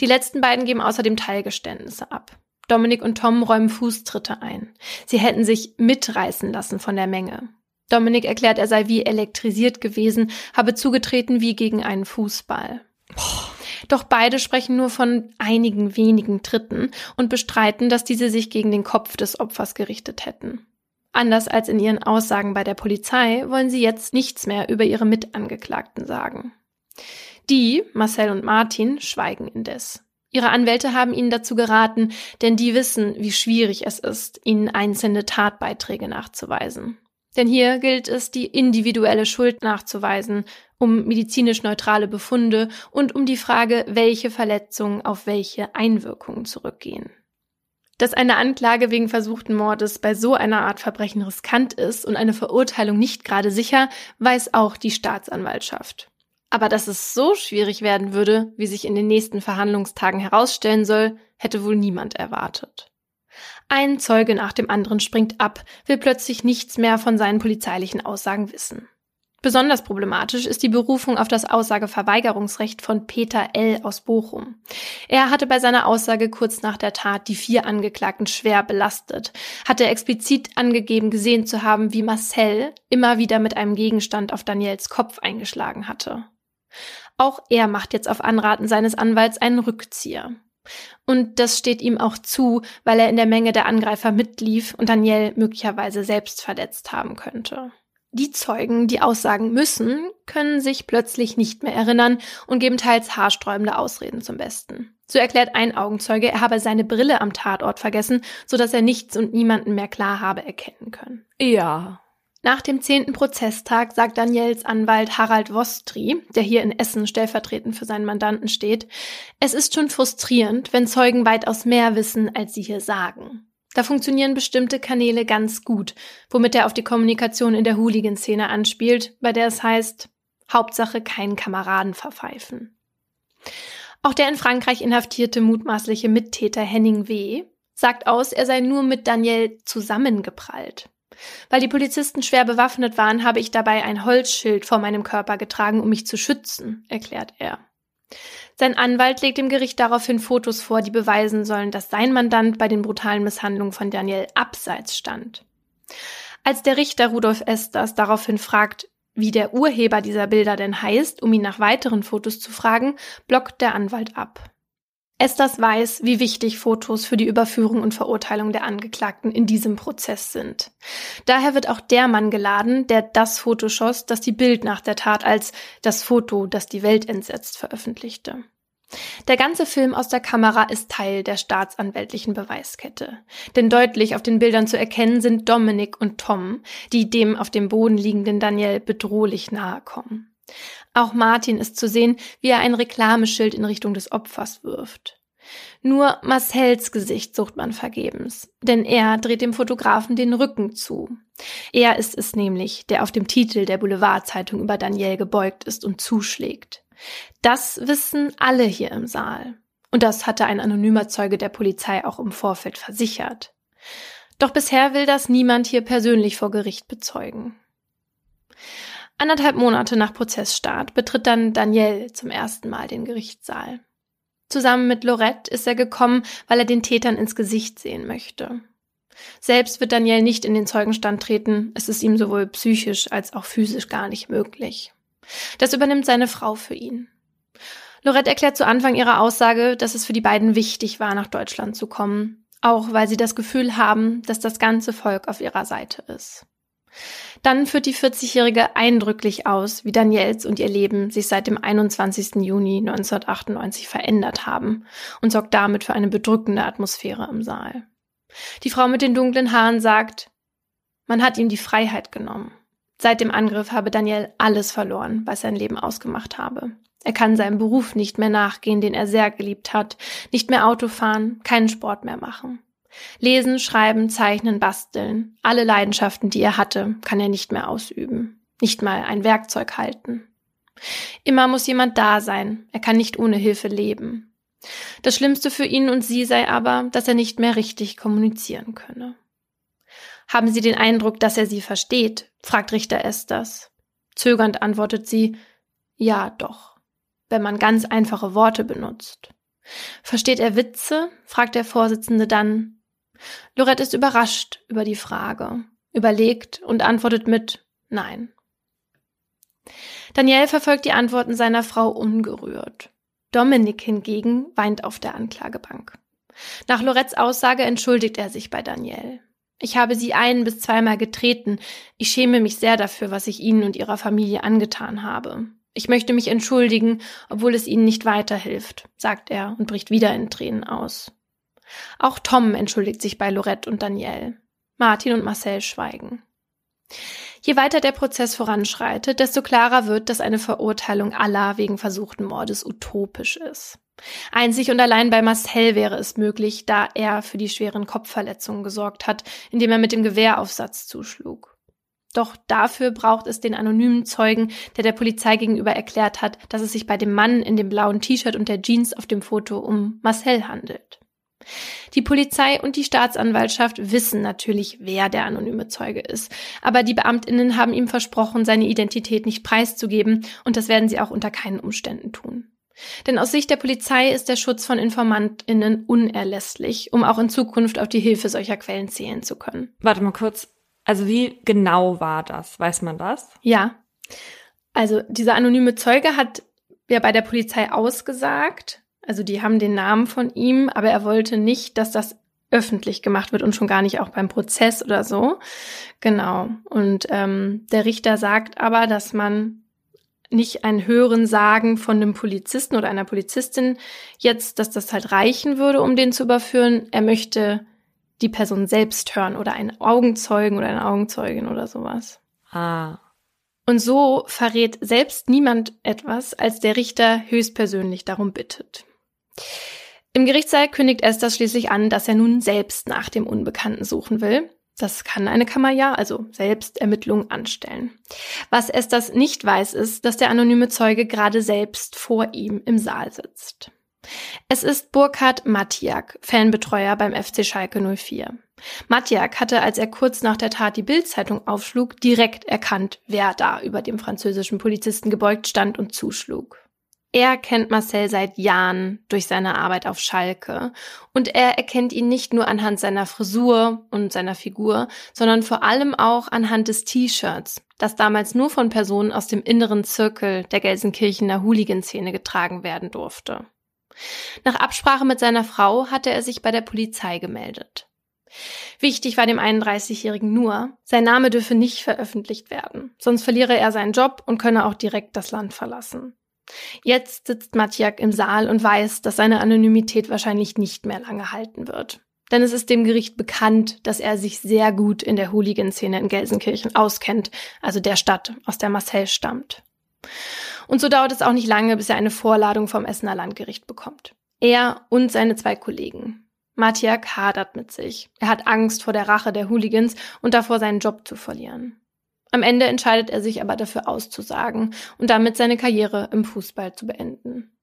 Die letzten beiden geben außerdem Teilgeständnisse ab. Dominik und Tom räumen Fußtritte ein. Sie hätten sich mitreißen lassen von der Menge. Dominik erklärt, er sei wie elektrisiert gewesen, habe zugetreten wie gegen einen Fußball. Doch beide sprechen nur von einigen wenigen Tritten und bestreiten, dass diese sich gegen den Kopf des Opfers gerichtet hätten. Anders als in ihren Aussagen bei der Polizei wollen sie jetzt nichts mehr über ihre Mitangeklagten sagen. Die, Marcel und Martin, schweigen indes. Ihre Anwälte haben ihnen dazu geraten, denn die wissen, wie schwierig es ist, ihnen einzelne Tatbeiträge nachzuweisen. Denn hier gilt es, die individuelle Schuld nachzuweisen, um medizinisch neutrale Befunde und um die Frage, welche Verletzungen auf welche Einwirkungen zurückgehen. Dass eine Anklage wegen versuchten Mordes bei so einer Art Verbrechen riskant ist und eine Verurteilung nicht gerade sicher, weiß auch die Staatsanwaltschaft. Aber dass es so schwierig werden würde, wie sich in den nächsten Verhandlungstagen herausstellen soll, hätte wohl niemand erwartet. Ein Zeuge nach dem anderen springt ab, will plötzlich nichts mehr von seinen polizeilichen Aussagen wissen. Besonders problematisch ist die Berufung auf das Aussageverweigerungsrecht von Peter L. aus Bochum. Er hatte bei seiner Aussage kurz nach der Tat die vier Angeklagten schwer belastet, hatte explizit angegeben gesehen zu haben, wie Marcel immer wieder mit einem Gegenstand auf Daniels Kopf eingeschlagen hatte. Auch er macht jetzt auf Anraten seines Anwalts einen Rückzieher. Und das steht ihm auch zu, weil er in der Menge der Angreifer mitlief und Daniel möglicherweise selbst verletzt haben könnte. Die Zeugen, die aussagen müssen, können sich plötzlich nicht mehr erinnern und geben teils haarsträubende Ausreden zum Besten. So erklärt ein Augenzeuge, er habe seine Brille am Tatort vergessen, so dass er nichts und niemanden mehr klar habe erkennen können. Ja, nach dem zehnten Prozesstag sagt Daniels Anwalt Harald Wostri, der hier in Essen stellvertretend für seinen Mandanten steht, es ist schon frustrierend, wenn Zeugen weitaus mehr wissen, als sie hier sagen. Da funktionieren bestimmte Kanäle ganz gut, womit er auf die Kommunikation in der Hooligan-Szene anspielt, bei der es heißt, Hauptsache keinen Kameraden verpfeifen. Auch der in Frankreich inhaftierte mutmaßliche Mittäter Henning W. sagt aus, er sei nur mit Daniel zusammengeprallt. Weil die Polizisten schwer bewaffnet waren, habe ich dabei ein Holzschild vor meinem Körper getragen, um mich zu schützen, erklärt er. Sein Anwalt legt dem Gericht daraufhin Fotos vor, die beweisen sollen, dass sein Mandant bei den brutalen Misshandlungen von Daniel abseits stand. Als der Richter Rudolf Esters daraufhin fragt, wie der Urheber dieser Bilder denn heißt, um ihn nach weiteren Fotos zu fragen, blockt der Anwalt ab. Esthers weiß, wie wichtig Fotos für die Überführung und Verurteilung der Angeklagten in diesem Prozess sind. Daher wird auch der Mann geladen, der das Foto schoss, das die Bild nach der Tat als das Foto, das die Welt entsetzt, veröffentlichte. Der ganze Film aus der Kamera ist Teil der staatsanwältlichen Beweiskette. Denn deutlich auf den Bildern zu erkennen sind Dominik und Tom, die dem auf dem Boden liegenden Daniel bedrohlich nahe kommen. Auch Martin ist zu sehen, wie er ein Reklameschild in Richtung des Opfers wirft. Nur Marcells Gesicht sucht man vergebens, denn er dreht dem Fotografen den Rücken zu. Er ist es nämlich, der auf dem Titel der Boulevardzeitung über Daniel gebeugt ist und zuschlägt. Das wissen alle hier im Saal. Und das hatte ein anonymer Zeuge der Polizei auch im Vorfeld versichert. Doch bisher will das niemand hier persönlich vor Gericht bezeugen. Anderthalb Monate nach Prozessstart betritt dann Daniel zum ersten Mal den Gerichtssaal. Zusammen mit Lorette ist er gekommen, weil er den Tätern ins Gesicht sehen möchte. Selbst wird Daniel nicht in den Zeugenstand treten, es ist ihm sowohl psychisch als auch physisch gar nicht möglich. Das übernimmt seine Frau für ihn. Lorette erklärt zu Anfang ihrer Aussage, dass es für die beiden wichtig war, nach Deutschland zu kommen, auch weil sie das Gefühl haben, dass das ganze Volk auf ihrer Seite ist. Dann führt die 40-Jährige eindrücklich aus, wie Daniels und ihr Leben sich seit dem 21. Juni 1998 verändert haben und sorgt damit für eine bedrückende Atmosphäre im Saal. Die Frau mit den dunklen Haaren sagt, man hat ihm die Freiheit genommen. Seit dem Angriff habe Daniel alles verloren, was sein Leben ausgemacht habe. Er kann seinem Beruf nicht mehr nachgehen, den er sehr geliebt hat, nicht mehr Auto fahren, keinen Sport mehr machen. Lesen, schreiben, zeichnen, basteln, alle Leidenschaften, die er hatte, kann er nicht mehr ausüben, nicht mal ein Werkzeug halten. Immer muss jemand da sein, er kann nicht ohne Hilfe leben. Das Schlimmste für ihn und sie sei aber, dass er nicht mehr richtig kommunizieren könne. Haben Sie den Eindruck, dass er Sie versteht? fragt Richter Esters. Zögernd antwortet sie, ja doch, wenn man ganz einfache Worte benutzt. Versteht er Witze? fragt der Vorsitzende dann. Lorette ist überrascht über die Frage, überlegt und antwortet mit Nein. Daniel verfolgt die Antworten seiner Frau ungerührt. Dominik hingegen weint auf der Anklagebank. Nach Lorettes Aussage entschuldigt er sich bei Daniel. Ich habe sie ein bis zweimal getreten. Ich schäme mich sehr dafür, was ich ihnen und ihrer Familie angetan habe. Ich möchte mich entschuldigen, obwohl es ihnen nicht weiterhilft, sagt er und bricht wieder in Tränen aus. Auch Tom entschuldigt sich bei Lorette und Danielle. Martin und Marcel schweigen. Je weiter der Prozess voranschreitet, desto klarer wird, dass eine Verurteilung aller wegen versuchten Mordes utopisch ist. Einzig und allein bei Marcel wäre es möglich, da er für die schweren Kopfverletzungen gesorgt hat, indem er mit dem Gewehraufsatz zuschlug. Doch dafür braucht es den anonymen Zeugen, der der Polizei gegenüber erklärt hat, dass es sich bei dem Mann in dem blauen T-Shirt und der Jeans auf dem Foto um Marcel handelt. Die Polizei und die Staatsanwaltschaft wissen natürlich, wer der anonyme Zeuge ist, aber die Beamtinnen haben ihm versprochen, seine Identität nicht preiszugeben, und das werden sie auch unter keinen Umständen tun. Denn aus Sicht der Polizei ist der Schutz von Informantinnen unerlässlich, um auch in Zukunft auf die Hilfe solcher Quellen zählen zu können. Warte mal kurz. Also wie genau war das? Weiß man das? Ja. Also dieser anonyme Zeuge hat ja bei der Polizei ausgesagt. Also die haben den Namen von ihm, aber er wollte nicht, dass das öffentlich gemacht wird und schon gar nicht auch beim Prozess oder so. Genau. Und ähm, der Richter sagt aber, dass man nicht ein Hören sagen von einem Polizisten oder einer Polizistin jetzt, dass das halt reichen würde, um den zu überführen. Er möchte die Person selbst hören oder einen Augenzeugen oder eine Augenzeugin oder sowas. Ah. Und so verrät selbst niemand etwas, als der Richter höchstpersönlich darum bittet. Im Gerichtssaal kündigt Esther schließlich an, dass er nun selbst nach dem Unbekannten suchen will. Das kann eine Kammer ja, also Selbstermittlung anstellen. Was Esthers nicht weiß, ist, dass der anonyme Zeuge gerade selbst vor ihm im Saal sitzt. Es ist Burkhard Mattiak, Fanbetreuer beim FC Schalke 04. Mattiak hatte, als er kurz nach der Tat die Bildzeitung aufschlug, direkt erkannt, wer da über dem französischen Polizisten gebeugt stand und zuschlug. Er kennt Marcel seit Jahren durch seine Arbeit auf Schalke und er erkennt ihn nicht nur anhand seiner Frisur und seiner Figur, sondern vor allem auch anhand des T-Shirts, das damals nur von Personen aus dem inneren Zirkel der Gelsenkirchener Hooligan-Szene getragen werden durfte. Nach Absprache mit seiner Frau hatte er sich bei der Polizei gemeldet. Wichtig war dem 31-Jährigen nur, sein Name dürfe nicht veröffentlicht werden, sonst verliere er seinen Job und könne auch direkt das Land verlassen. Jetzt sitzt Matjak im Saal und weiß, dass seine Anonymität wahrscheinlich nicht mehr lange halten wird. Denn es ist dem Gericht bekannt, dass er sich sehr gut in der Hooligan-Szene in Gelsenkirchen auskennt, also der Stadt, aus der Marcel stammt. Und so dauert es auch nicht lange, bis er eine Vorladung vom Essener Landgericht bekommt. Er und seine zwei Kollegen. Matjak hadert mit sich. Er hat Angst vor der Rache der Hooligans und davor, seinen Job zu verlieren. Am Ende entscheidet er sich aber dafür auszusagen und damit seine Karriere im Fußball zu beenden.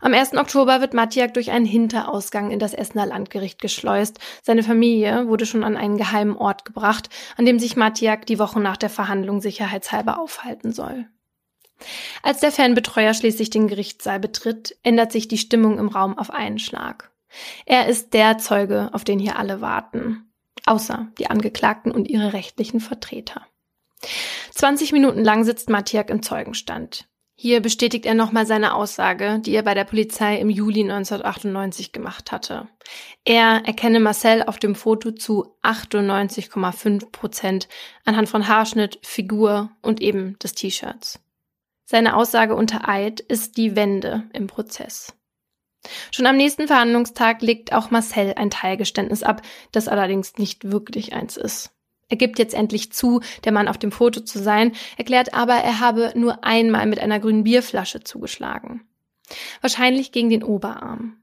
Am 1. Oktober wird Matjak durch einen Hinterausgang in das Essener Landgericht geschleust. Seine Familie wurde schon an einen geheimen Ort gebracht, an dem sich Matjak die Wochen nach der Verhandlung sicherheitshalber aufhalten soll. Als der Fanbetreuer schließlich den Gerichtssaal betritt, ändert sich die Stimmung im Raum auf einen Schlag. Er ist der Zeuge, auf den hier alle warten. Außer die Angeklagten und ihre rechtlichen Vertreter. 20 Minuten lang sitzt Mattiak im Zeugenstand. Hier bestätigt er nochmal seine Aussage, die er bei der Polizei im Juli 1998 gemacht hatte. Er erkenne Marcel auf dem Foto zu 98,5 Prozent anhand von Haarschnitt, Figur und eben des T-Shirts. Seine Aussage unter Eid ist die Wende im Prozess. Schon am nächsten Verhandlungstag legt auch Marcel ein Teilgeständnis ab, das allerdings nicht wirklich eins ist. Er gibt jetzt endlich zu, der Mann auf dem Foto zu sein, erklärt aber, er habe nur einmal mit einer grünen Bierflasche zugeschlagen. Wahrscheinlich gegen den Oberarm.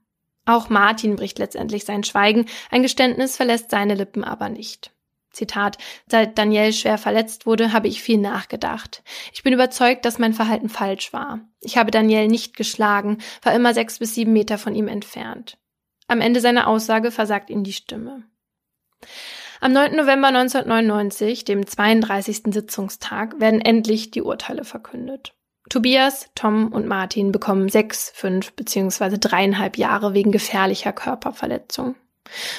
Auch Martin bricht letztendlich sein Schweigen, ein Geständnis verlässt seine Lippen aber nicht. Zitat, seit Daniel schwer verletzt wurde, habe ich viel nachgedacht. Ich bin überzeugt, dass mein Verhalten falsch war. Ich habe Daniel nicht geschlagen, war immer sechs bis sieben Meter von ihm entfernt. Am Ende seiner Aussage versagt ihm die Stimme. Am 9. November 1999, dem 32. Sitzungstag, werden endlich die Urteile verkündet. Tobias, Tom und Martin bekommen sechs, fünf bzw. dreieinhalb Jahre wegen gefährlicher Körperverletzung.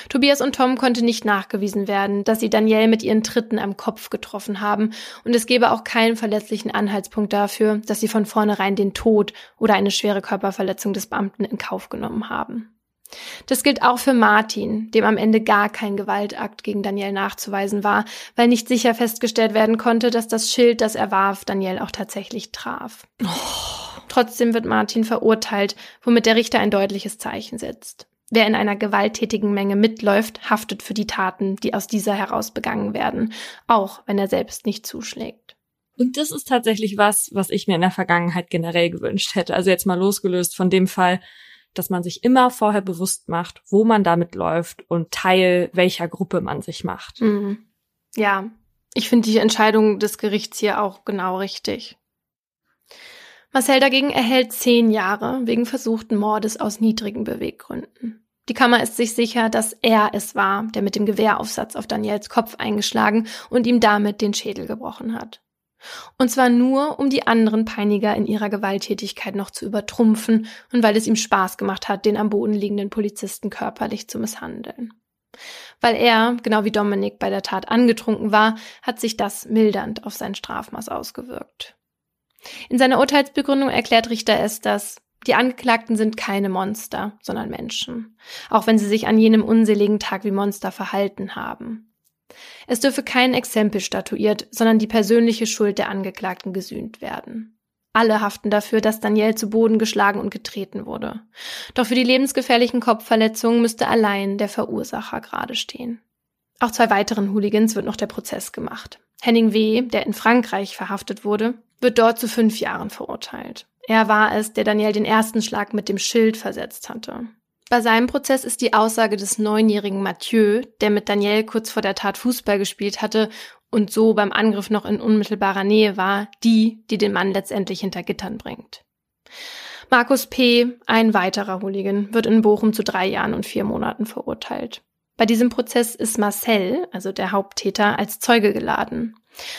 Tobias und Tom konnte nicht nachgewiesen werden, dass sie Danielle mit ihren Tritten am Kopf getroffen haben, und es gebe auch keinen verletzlichen Anhaltspunkt dafür, dass sie von vornherein den Tod oder eine schwere Körperverletzung des Beamten in Kauf genommen haben. Das gilt auch für Martin, dem am Ende gar kein Gewaltakt gegen Daniel nachzuweisen war, weil nicht sicher festgestellt werden konnte, dass das Schild, das er warf, Daniel auch tatsächlich traf. Oh. Trotzdem wird Martin verurteilt, womit der Richter ein deutliches Zeichen setzt. Wer in einer gewalttätigen Menge mitläuft, haftet für die Taten, die aus dieser heraus begangen werden, auch wenn er selbst nicht zuschlägt. Und das ist tatsächlich was, was ich mir in der Vergangenheit generell gewünscht hätte. Also jetzt mal losgelöst von dem Fall, dass man sich immer vorher bewusst macht, wo man damit läuft und Teil welcher Gruppe man sich macht. Mhm. Ja, ich finde die Entscheidung des Gerichts hier auch genau richtig. Marcel dagegen erhält zehn Jahre wegen versuchten Mordes aus niedrigen Beweggründen. Die Kammer ist sich sicher, dass er es war, der mit dem Gewehraufsatz auf Daniels Kopf eingeschlagen und ihm damit den Schädel gebrochen hat. Und zwar nur, um die anderen Peiniger in ihrer Gewalttätigkeit noch zu übertrumpfen und weil es ihm Spaß gemacht hat, den am Boden liegenden Polizisten körperlich zu misshandeln. Weil er, genau wie Dominik, bei der Tat angetrunken war, hat sich das mildernd auf sein Strafmaß ausgewirkt. In seiner Urteilsbegründung erklärt Richter es, dass die Angeklagten sind keine Monster, sondern Menschen, auch wenn sie sich an jenem unseligen Tag wie Monster verhalten haben. Es dürfe kein Exempel statuiert, sondern die persönliche Schuld der Angeklagten gesühnt werden. Alle haften dafür, dass Daniel zu Boden geschlagen und getreten wurde. Doch für die lebensgefährlichen Kopfverletzungen müsste allein der Verursacher gerade stehen. Auch zwei weiteren Hooligans wird noch der Prozess gemacht. Henning W., der in Frankreich verhaftet wurde, wird dort zu fünf Jahren verurteilt. Er war es, der Daniel den ersten Schlag mit dem Schild versetzt hatte. Bei seinem Prozess ist die Aussage des neunjährigen Mathieu, der mit Daniel kurz vor der Tat Fußball gespielt hatte und so beim Angriff noch in unmittelbarer Nähe war, die, die den Mann letztendlich hinter Gittern bringt. Markus P., ein weiterer Hooligan, wird in Bochum zu drei Jahren und vier Monaten verurteilt. Bei diesem Prozess ist Marcel, also der Haupttäter, als Zeuge geladen.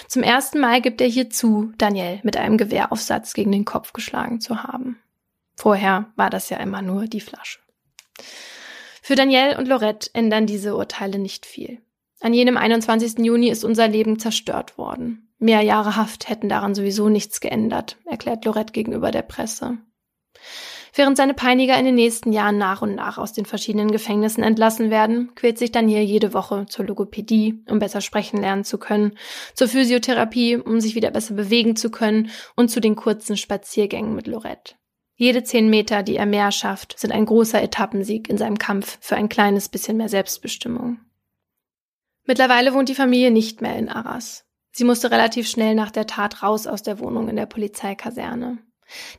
Zum ersten Mal gibt er hier zu, Daniel mit einem Gewehraufsatz gegen den Kopf geschlagen zu haben. Vorher war das ja immer nur die Flasche. Für Danielle und Lorette ändern diese Urteile nicht viel. An jenem 21. Juni ist unser Leben zerstört worden. Mehr Jahre Haft hätten daran sowieso nichts geändert, erklärt Lorette gegenüber der Presse. Während seine Peiniger in den nächsten Jahren nach und nach aus den verschiedenen Gefängnissen entlassen werden, quält sich Daniel jede Woche zur Logopädie, um besser sprechen lernen zu können, zur Physiotherapie, um sich wieder besser bewegen zu können und zu den kurzen Spaziergängen mit Lorette. Jede zehn Meter, die er mehr schafft, sind ein großer Etappensieg in seinem Kampf für ein kleines bisschen mehr Selbstbestimmung. Mittlerweile wohnt die Familie nicht mehr in Arras. Sie musste relativ schnell nach der Tat raus aus der Wohnung in der Polizeikaserne.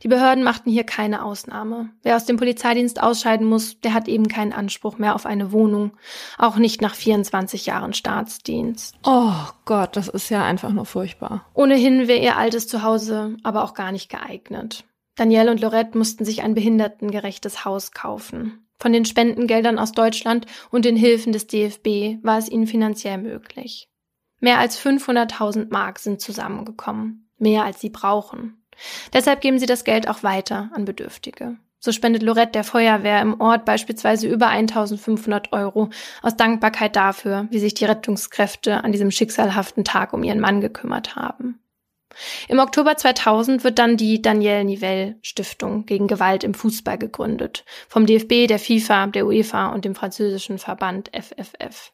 Die Behörden machten hier keine Ausnahme. Wer aus dem Polizeidienst ausscheiden muss, der hat eben keinen Anspruch mehr auf eine Wohnung, auch nicht nach 24 Jahren Staatsdienst. Oh Gott, das ist ja einfach nur furchtbar. Ohnehin wäre ihr altes Zuhause aber auch gar nicht geeignet. Danielle und Lorette mussten sich ein behindertengerechtes Haus kaufen. Von den Spendengeldern aus Deutschland und den Hilfen des DFB war es ihnen finanziell möglich. Mehr als 500.000 Mark sind zusammengekommen. Mehr als sie brauchen. Deshalb geben sie das Geld auch weiter an Bedürftige. So spendet Lorette der Feuerwehr im Ort beispielsweise über 1500 Euro aus Dankbarkeit dafür, wie sich die Rettungskräfte an diesem schicksalhaften Tag um ihren Mann gekümmert haben. Im Oktober 2000 wird dann die Danielle Nivelle Stiftung gegen Gewalt im Fußball gegründet. Vom DFB, der FIFA, der UEFA und dem französischen Verband FFF.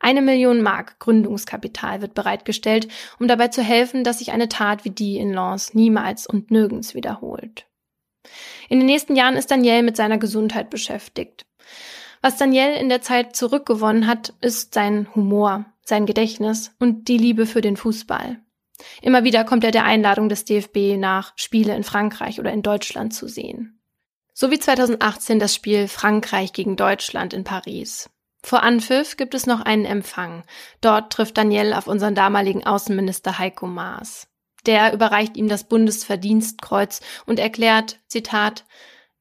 Eine Million Mark Gründungskapital wird bereitgestellt, um dabei zu helfen, dass sich eine Tat wie die in Lens niemals und nirgends wiederholt. In den nächsten Jahren ist Daniel mit seiner Gesundheit beschäftigt. Was Daniel in der Zeit zurückgewonnen hat, ist sein Humor, sein Gedächtnis und die Liebe für den Fußball. Immer wieder kommt er der Einladung des DFB nach, Spiele in Frankreich oder in Deutschland zu sehen. So wie 2018 das Spiel Frankreich gegen Deutschland in Paris. Vor Anpfiff gibt es noch einen Empfang. Dort trifft Daniel auf unseren damaligen Außenminister Heiko Maas. Der überreicht ihm das Bundesverdienstkreuz und erklärt, Zitat,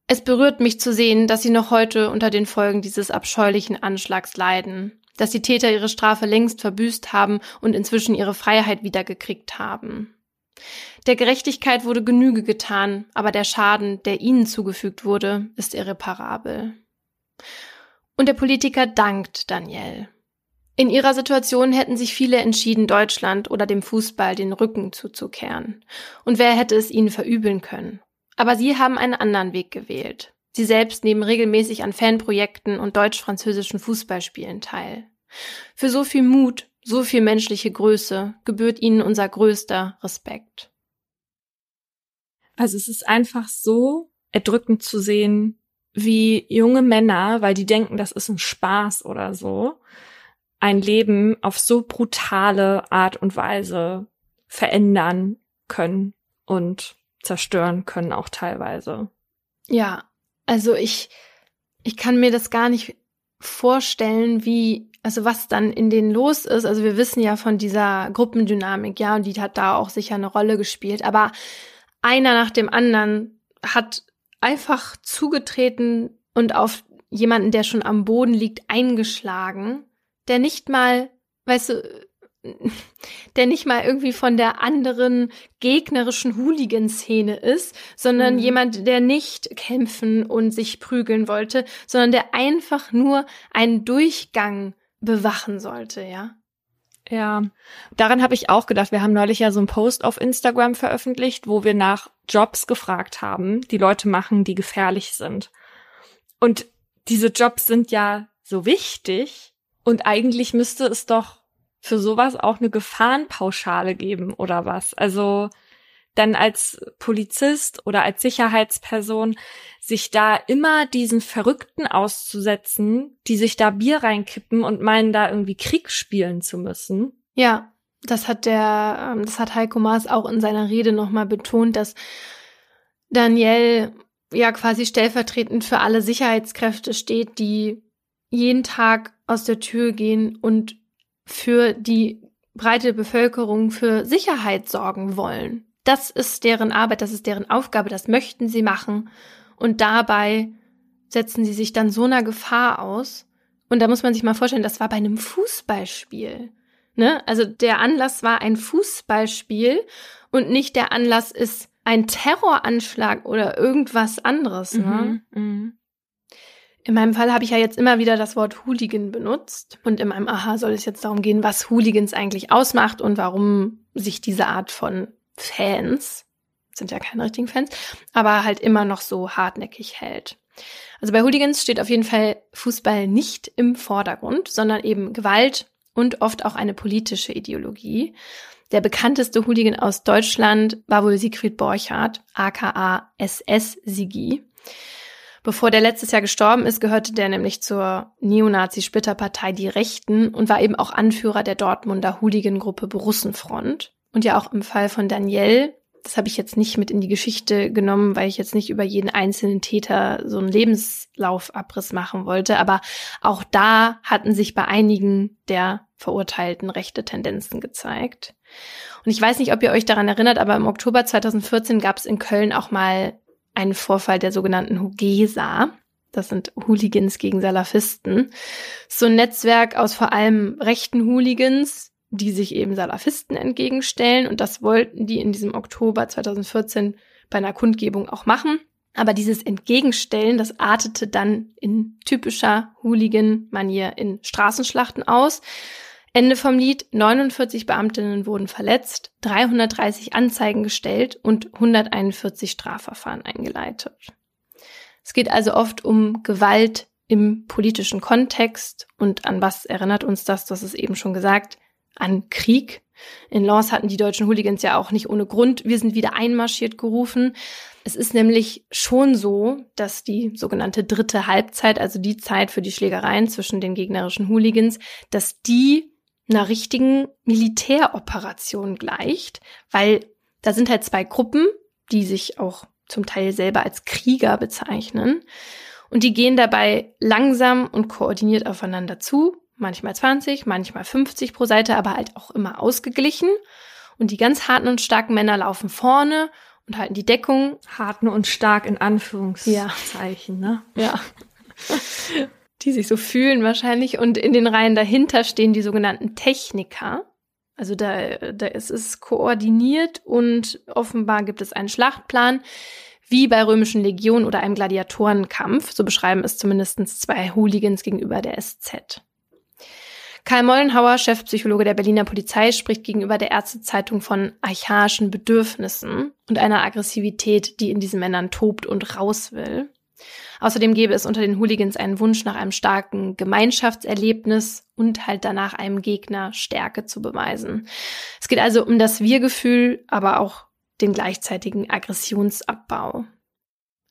es berührt mich zu sehen, dass Sie noch heute unter den Folgen dieses abscheulichen Anschlags leiden, dass die Täter ihre Strafe längst verbüßt haben und inzwischen ihre Freiheit wiedergekriegt haben. Der Gerechtigkeit wurde Genüge getan, aber der Schaden, der ihnen zugefügt wurde, ist irreparabel. Und der Politiker dankt Daniel. In ihrer Situation hätten sich viele entschieden, Deutschland oder dem Fußball den Rücken zuzukehren. Und wer hätte es ihnen verübeln können? Aber sie haben einen anderen Weg gewählt. Sie selbst nehmen regelmäßig an Fanprojekten und deutsch-französischen Fußballspielen teil. Für so viel Mut, so viel menschliche Größe gebührt ihnen unser größter Respekt. Also es ist einfach so erdrückend zu sehen, wie junge Männer, weil die denken, das ist ein Spaß oder so, ein Leben auf so brutale Art und Weise verändern können und zerstören können auch teilweise. Ja, also ich, ich kann mir das gar nicht vorstellen, wie, also was dann in denen los ist. Also wir wissen ja von dieser Gruppendynamik, ja, und die hat da auch sicher eine Rolle gespielt. Aber einer nach dem anderen hat einfach zugetreten und auf jemanden, der schon am Boden liegt, eingeschlagen, der nicht mal, weißt du, der nicht mal irgendwie von der anderen gegnerischen Hooligan-Szene ist, sondern mhm. jemand, der nicht kämpfen und sich prügeln wollte, sondern der einfach nur einen Durchgang bewachen sollte, ja. Ja, daran habe ich auch gedacht. Wir haben neulich ja so einen Post auf Instagram veröffentlicht, wo wir nach Jobs gefragt haben, die Leute machen, die gefährlich sind. Und diese Jobs sind ja so wichtig und eigentlich müsste es doch für sowas auch eine Gefahrenpauschale geben oder was. Also dann als Polizist oder als Sicherheitsperson sich da immer diesen Verrückten auszusetzen, die sich da Bier reinkippen und meinen, da irgendwie Krieg spielen zu müssen. Ja, das hat der, ähm, das hat Heiko Maas auch in seiner Rede nochmal betont, dass Daniel ja quasi stellvertretend für alle Sicherheitskräfte steht, die jeden Tag aus der Tür gehen und für die breite Bevölkerung für Sicherheit sorgen wollen. Das ist deren Arbeit, das ist deren Aufgabe, das möchten sie machen. Und dabei setzen sie sich dann so einer Gefahr aus. Und da muss man sich mal vorstellen, das war bei einem Fußballspiel. Ne? Also der Anlass war ein Fußballspiel und nicht der Anlass ist ein Terroranschlag oder irgendwas anderes. Ne? Mhm, mh. In meinem Fall habe ich ja jetzt immer wieder das Wort Hooligan benutzt. Und in meinem Aha soll es jetzt darum gehen, was Hooligans eigentlich ausmacht und warum sich diese Art von Fans, sind ja keine richtigen Fans, aber halt immer noch so hartnäckig hält. Also bei Hooligans steht auf jeden Fall Fußball nicht im Vordergrund, sondern eben Gewalt und oft auch eine politische Ideologie. Der bekannteste Hooligan aus Deutschland war wohl Siegfried Borchardt, aka SS Sigi. Bevor der letztes Jahr gestorben ist, gehörte der nämlich zur Neonazi-Splitterpartei Die Rechten und war eben auch Anführer der Dortmunder Hooligan-Gruppe Borussenfront. Und ja auch im Fall von Daniel, das habe ich jetzt nicht mit in die Geschichte genommen, weil ich jetzt nicht über jeden einzelnen Täter so einen Lebenslaufabriss machen wollte, aber auch da hatten sich bei einigen der Verurteilten rechte Tendenzen gezeigt. Und ich weiß nicht, ob ihr euch daran erinnert, aber im Oktober 2014 gab es in Köln auch mal einen Vorfall der sogenannten Hugesa. Das sind Hooligans gegen Salafisten. So ein Netzwerk aus vor allem rechten Hooligans, die sich eben Salafisten entgegenstellen. Und das wollten die in diesem Oktober 2014 bei einer Kundgebung auch machen. Aber dieses Entgegenstellen, das artete dann in typischer Hooligan-Manier in Straßenschlachten aus. Ende vom Lied, 49 Beamtinnen wurden verletzt, 330 Anzeigen gestellt und 141 Strafverfahren eingeleitet. Es geht also oft um Gewalt im politischen Kontext und an was erinnert uns das? Das ist eben schon gesagt, an Krieg. In Lens hatten die deutschen Hooligans ja auch nicht ohne Grund, wir sind wieder einmarschiert gerufen. Es ist nämlich schon so, dass die sogenannte dritte Halbzeit, also die Zeit für die Schlägereien zwischen den gegnerischen Hooligans, dass die einer richtigen Militäroperation gleicht, weil da sind halt zwei Gruppen, die sich auch zum Teil selber als Krieger bezeichnen. Und die gehen dabei langsam und koordiniert aufeinander zu, manchmal 20, manchmal 50 pro Seite, aber halt auch immer ausgeglichen. Und die ganz harten und starken Männer laufen vorne und halten die Deckung. Harten und stark in Anführungszeichen, ja. ne? Ja. die sich so fühlen wahrscheinlich. Und in den Reihen dahinter stehen die sogenannten Techniker. Also da, da ist es koordiniert und offenbar gibt es einen Schlachtplan, wie bei römischen Legionen oder einem Gladiatorenkampf. So beschreiben es zumindest zwei Hooligans gegenüber der SZ. Karl Mollenhauer, Chefpsychologe der Berliner Polizei, spricht gegenüber der Ärztezeitung von archaischen Bedürfnissen und einer Aggressivität, die in diesen Männern tobt und raus will. Außerdem gäbe es unter den Hooligans einen Wunsch nach einem starken Gemeinschaftserlebnis und halt danach einem Gegner Stärke zu beweisen. Es geht also um das Wir-Gefühl, aber auch den gleichzeitigen Aggressionsabbau.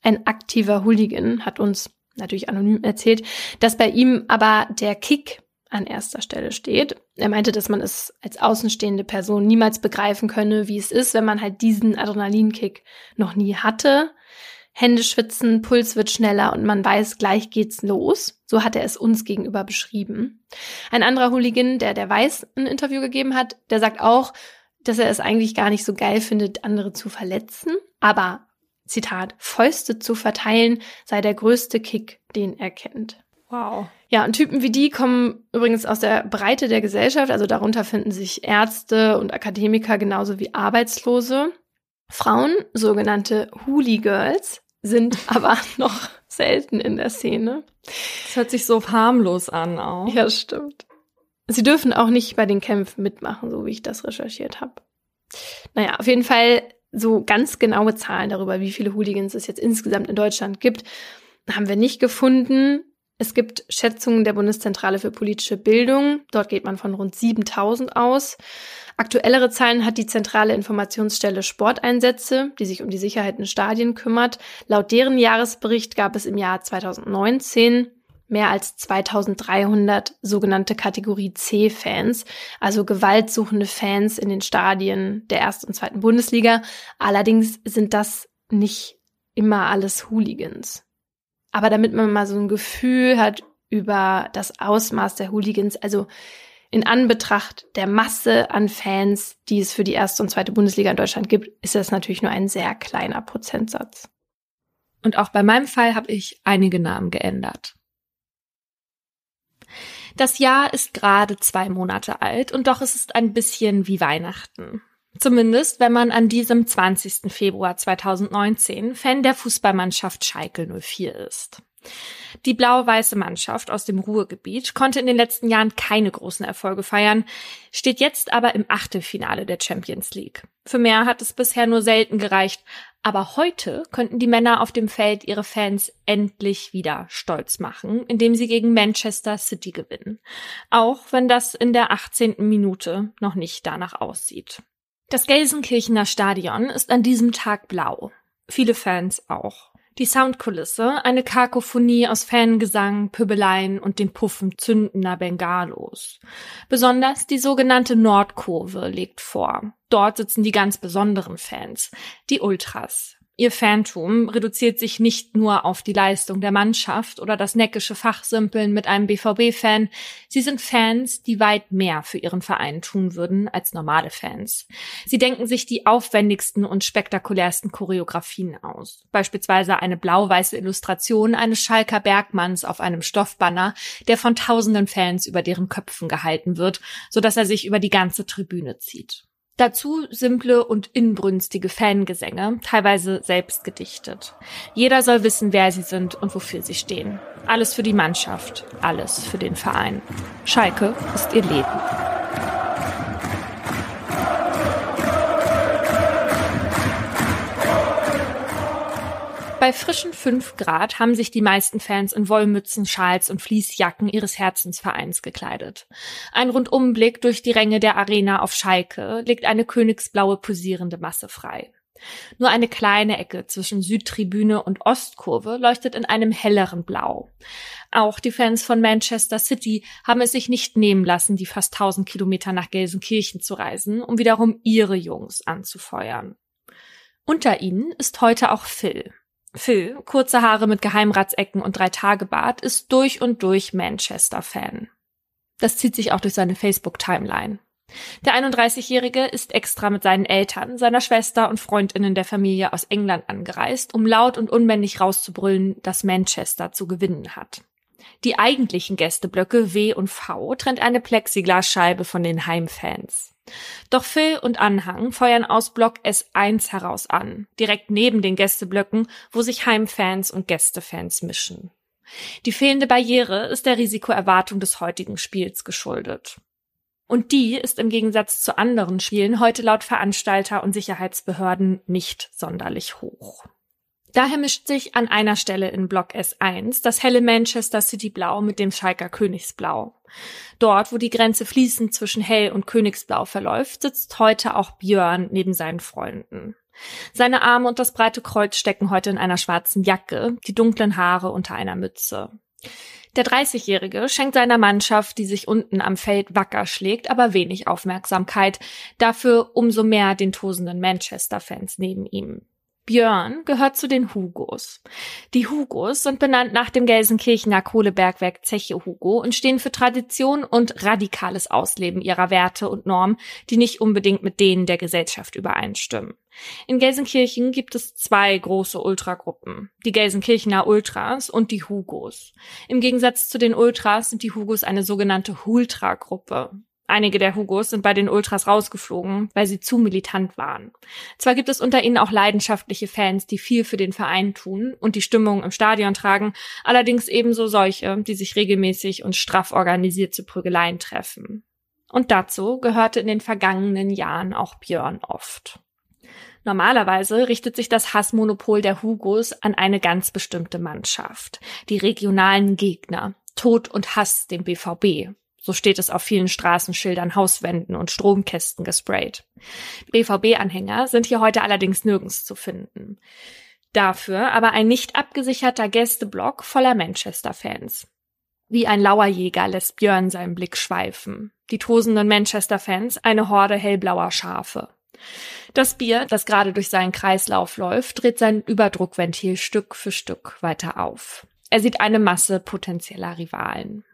Ein aktiver Hooligan hat uns natürlich anonym erzählt, dass bei ihm aber der Kick an erster Stelle steht. Er meinte, dass man es als außenstehende Person niemals begreifen könne, wie es ist, wenn man halt diesen Adrenalinkick noch nie hatte. Hände schwitzen, Puls wird schneller und man weiß, gleich geht's los. So hat er es uns gegenüber beschrieben. Ein anderer Hooligan, der der Weiß ein Interview gegeben hat, der sagt auch, dass er es eigentlich gar nicht so geil findet, andere zu verletzen, aber Zitat, Fäuste zu verteilen sei der größte Kick, den er kennt. Wow. Ja, und Typen wie die kommen übrigens aus der Breite der Gesellschaft, also darunter finden sich Ärzte und Akademiker genauso wie Arbeitslose. Frauen, sogenannte Hooli Girls, sind aber noch selten in der Szene. Das hört sich so harmlos an auch. Ja, stimmt. Sie dürfen auch nicht bei den Kämpfen mitmachen, so wie ich das recherchiert habe. Naja, auf jeden Fall so ganz genaue Zahlen darüber, wie viele Hooligans es jetzt insgesamt in Deutschland gibt, haben wir nicht gefunden. Es gibt Schätzungen der Bundeszentrale für politische Bildung. Dort geht man von rund 7000 aus. Aktuellere Zahlen hat die zentrale Informationsstelle Sporteinsätze, die sich um die Sicherheit in Stadien kümmert. Laut deren Jahresbericht gab es im Jahr 2019 mehr als 2300 sogenannte Kategorie C-Fans, also gewaltsuchende Fans in den Stadien der ersten und zweiten Bundesliga. Allerdings sind das nicht immer alles Hooligans. Aber damit man mal so ein Gefühl hat über das Ausmaß der Hooligans, also in Anbetracht der Masse an Fans, die es für die erste und zweite Bundesliga in Deutschland gibt, ist das natürlich nur ein sehr kleiner Prozentsatz. Und auch bei meinem Fall habe ich einige Namen geändert. Das Jahr ist gerade zwei Monate alt und doch ist es ein bisschen wie Weihnachten. Zumindest, wenn man an diesem 20. Februar 2019 Fan der Fußballmannschaft Schalke 04 ist. Die blau-weiße Mannschaft aus dem Ruhrgebiet konnte in den letzten Jahren keine großen Erfolge feiern, steht jetzt aber im Achtelfinale der Champions League. Für mehr hat es bisher nur selten gereicht, aber heute könnten die Männer auf dem Feld ihre Fans endlich wieder stolz machen, indem sie gegen Manchester City gewinnen. Auch wenn das in der 18. Minute noch nicht danach aussieht. Das Gelsenkirchener Stadion ist an diesem Tag blau. Viele Fans auch. Die Soundkulisse, eine Kakophonie aus Fangesang, Pöbeleien und den Puffen zündender Bengalos. Besonders die sogenannte Nordkurve legt vor. Dort sitzen die ganz besonderen Fans, die Ultras. Ihr Phantom reduziert sich nicht nur auf die Leistung der Mannschaft oder das neckische Fachsimpeln mit einem BVB-Fan. Sie sind Fans, die weit mehr für ihren Verein tun würden als normale Fans. Sie denken sich die aufwendigsten und spektakulärsten Choreografien aus. Beispielsweise eine blau-weiße Illustration eines Schalker Bergmanns auf einem Stoffbanner, der von tausenden Fans über deren Köpfen gehalten wird, sodass er sich über die ganze Tribüne zieht. Dazu simple und inbrünstige Fangesänge, teilweise selbst gedichtet. Jeder soll wissen, wer sie sind und wofür sie stehen. Alles für die Mannschaft, alles für den Verein. Schalke ist ihr Leben. Bei frischen 5 Grad haben sich die meisten Fans in Wollmützen, Schals und Fließjacken ihres Herzensvereins gekleidet. Ein Rundumblick durch die Ränge der Arena auf Schalke legt eine königsblaue posierende Masse frei. Nur eine kleine Ecke zwischen Südtribüne und Ostkurve leuchtet in einem helleren Blau. Auch die Fans von Manchester City haben es sich nicht nehmen lassen, die fast 1000 Kilometer nach Gelsenkirchen zu reisen, um wiederum ihre Jungs anzufeuern. Unter ihnen ist heute auch Phil. Phil, kurze Haare mit Geheimratsecken und drei Tagebart, ist durch und durch Manchester-Fan. Das zieht sich auch durch seine Facebook-Timeline. Der 31-Jährige ist extra mit seinen Eltern, seiner Schwester und Freundinnen der Familie aus England angereist, um laut und unmännlich rauszubrüllen, dass Manchester zu gewinnen hat. Die eigentlichen Gästeblöcke W und V trennt eine Plexiglasscheibe von den Heimfans. Doch Phil und Anhang feuern aus Block S1 heraus an, direkt neben den Gästeblöcken, wo sich Heimfans und Gästefans mischen. Die fehlende Barriere ist der Risikoerwartung des heutigen Spiels geschuldet. Und die ist im Gegensatz zu anderen Spielen heute laut Veranstalter und Sicherheitsbehörden nicht sonderlich hoch. Daher mischt sich an einer Stelle in Block S1 das helle Manchester City Blau mit dem Schalker Königsblau. Dort, wo die Grenze fließend zwischen Hell und Königsblau verläuft, sitzt heute auch Björn neben seinen Freunden. Seine Arme und das breite Kreuz stecken heute in einer schwarzen Jacke, die dunklen Haare unter einer Mütze. Der 30-Jährige schenkt seiner Mannschaft, die sich unten am Feld wacker schlägt, aber wenig Aufmerksamkeit, dafür umso mehr den tosenden Manchester-Fans neben ihm. Björn gehört zu den Hugos. Die Hugos sind benannt nach dem Gelsenkirchener Kohlebergwerk Zeche Hugo und stehen für Tradition und radikales Ausleben ihrer Werte und Normen, die nicht unbedingt mit denen der Gesellschaft übereinstimmen. In Gelsenkirchen gibt es zwei große Ultragruppen, die Gelsenkirchener Ultras und die Hugos. Im Gegensatz zu den Ultras sind die Hugos eine sogenannte Hultra-Gruppe. Einige der Hugos sind bei den Ultras rausgeflogen, weil sie zu militant waren. Zwar gibt es unter ihnen auch leidenschaftliche Fans, die viel für den Verein tun und die Stimmung im Stadion tragen, allerdings ebenso solche, die sich regelmäßig und straff organisiert zu Prügeleien treffen. Und dazu gehörte in den vergangenen Jahren auch Björn oft. Normalerweise richtet sich das Hassmonopol der Hugos an eine ganz bestimmte Mannschaft, die regionalen Gegner, Tod und Hass dem BVB, so steht es auf vielen Straßenschildern, Hauswänden und Stromkästen gesprayt. BVB-Anhänger sind hier heute allerdings nirgends zu finden. Dafür aber ein nicht abgesicherter Gästeblock voller Manchester-Fans. Wie ein Lauerjäger lässt Björn seinen Blick schweifen. Die tosenden Manchester-Fans eine Horde hellblauer Schafe. Das Bier, das gerade durch seinen Kreislauf läuft, dreht sein Überdruckventil Stück für Stück weiter auf. Er sieht eine Masse potenzieller Rivalen.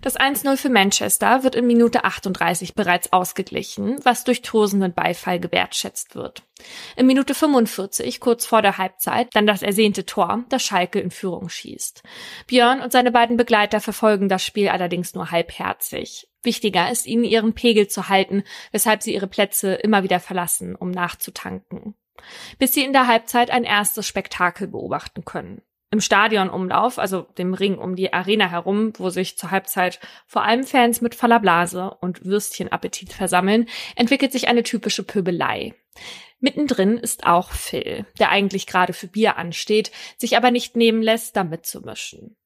Das 1-0 für Manchester wird in Minute 38 bereits ausgeglichen, was durch tosenden Beifall gewertschätzt wird. In Minute 45, kurz vor der Halbzeit, dann das ersehnte Tor, das Schalke in Führung schießt. Björn und seine beiden Begleiter verfolgen das Spiel allerdings nur halbherzig. Wichtiger ist ihnen ihren Pegel zu halten, weshalb sie ihre Plätze immer wieder verlassen, um nachzutanken. Bis sie in der Halbzeit ein erstes Spektakel beobachten können im Stadionumlauf, also dem Ring um die Arena herum, wo sich zur Halbzeit vor allem Fans mit voller Blase und Würstchenappetit versammeln, entwickelt sich eine typische Pöbelei. Mittendrin ist auch Phil, der eigentlich gerade für Bier ansteht, sich aber nicht nehmen lässt, da mitzumischen.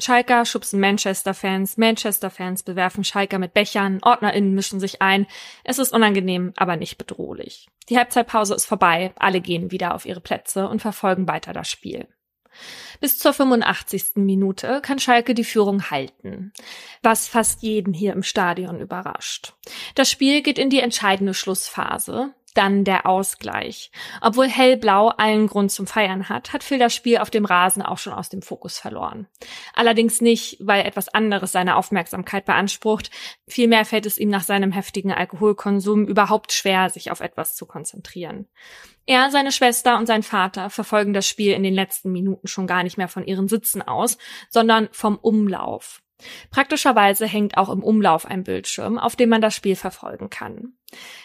Schalker schubsen Manchester-Fans, Manchester-Fans bewerfen Schalker mit Bechern, OrdnerInnen mischen sich ein. Es ist unangenehm, aber nicht bedrohlich. Die Halbzeitpause ist vorbei, alle gehen wieder auf ihre Plätze und verfolgen weiter das Spiel. Bis zur 85. Minute kann Schalke die Führung halten, was fast jeden hier im Stadion überrascht. Das Spiel geht in die entscheidende Schlussphase. Dann der Ausgleich. Obwohl Hellblau allen Grund zum Feiern hat, hat Phil das Spiel auf dem Rasen auch schon aus dem Fokus verloren. Allerdings nicht, weil etwas anderes seine Aufmerksamkeit beansprucht. Vielmehr fällt es ihm nach seinem heftigen Alkoholkonsum überhaupt schwer, sich auf etwas zu konzentrieren. Er, seine Schwester und sein Vater verfolgen das Spiel in den letzten Minuten schon gar nicht mehr von ihren Sitzen aus, sondern vom Umlauf. Praktischerweise hängt auch im Umlauf ein Bildschirm, auf dem man das Spiel verfolgen kann.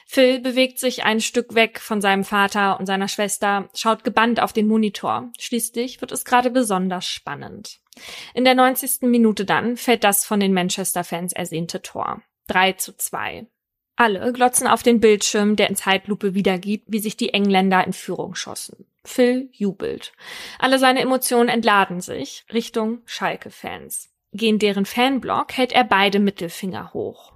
Phil bewegt sich ein Stück weg von seinem Vater und seiner Schwester, schaut gebannt auf den Monitor. Schließlich wird es gerade besonders spannend. In der 90. Minute dann fällt das von den Manchester-Fans ersehnte Tor. 3 zu 2. Alle glotzen auf den Bildschirm, der in Zeitlupe wiedergibt, wie sich die Engländer in Führung schossen. Phil jubelt. Alle seine Emotionen entladen sich Richtung Schalke-Fans gegen deren Fanblock hält er beide Mittelfinger hoch.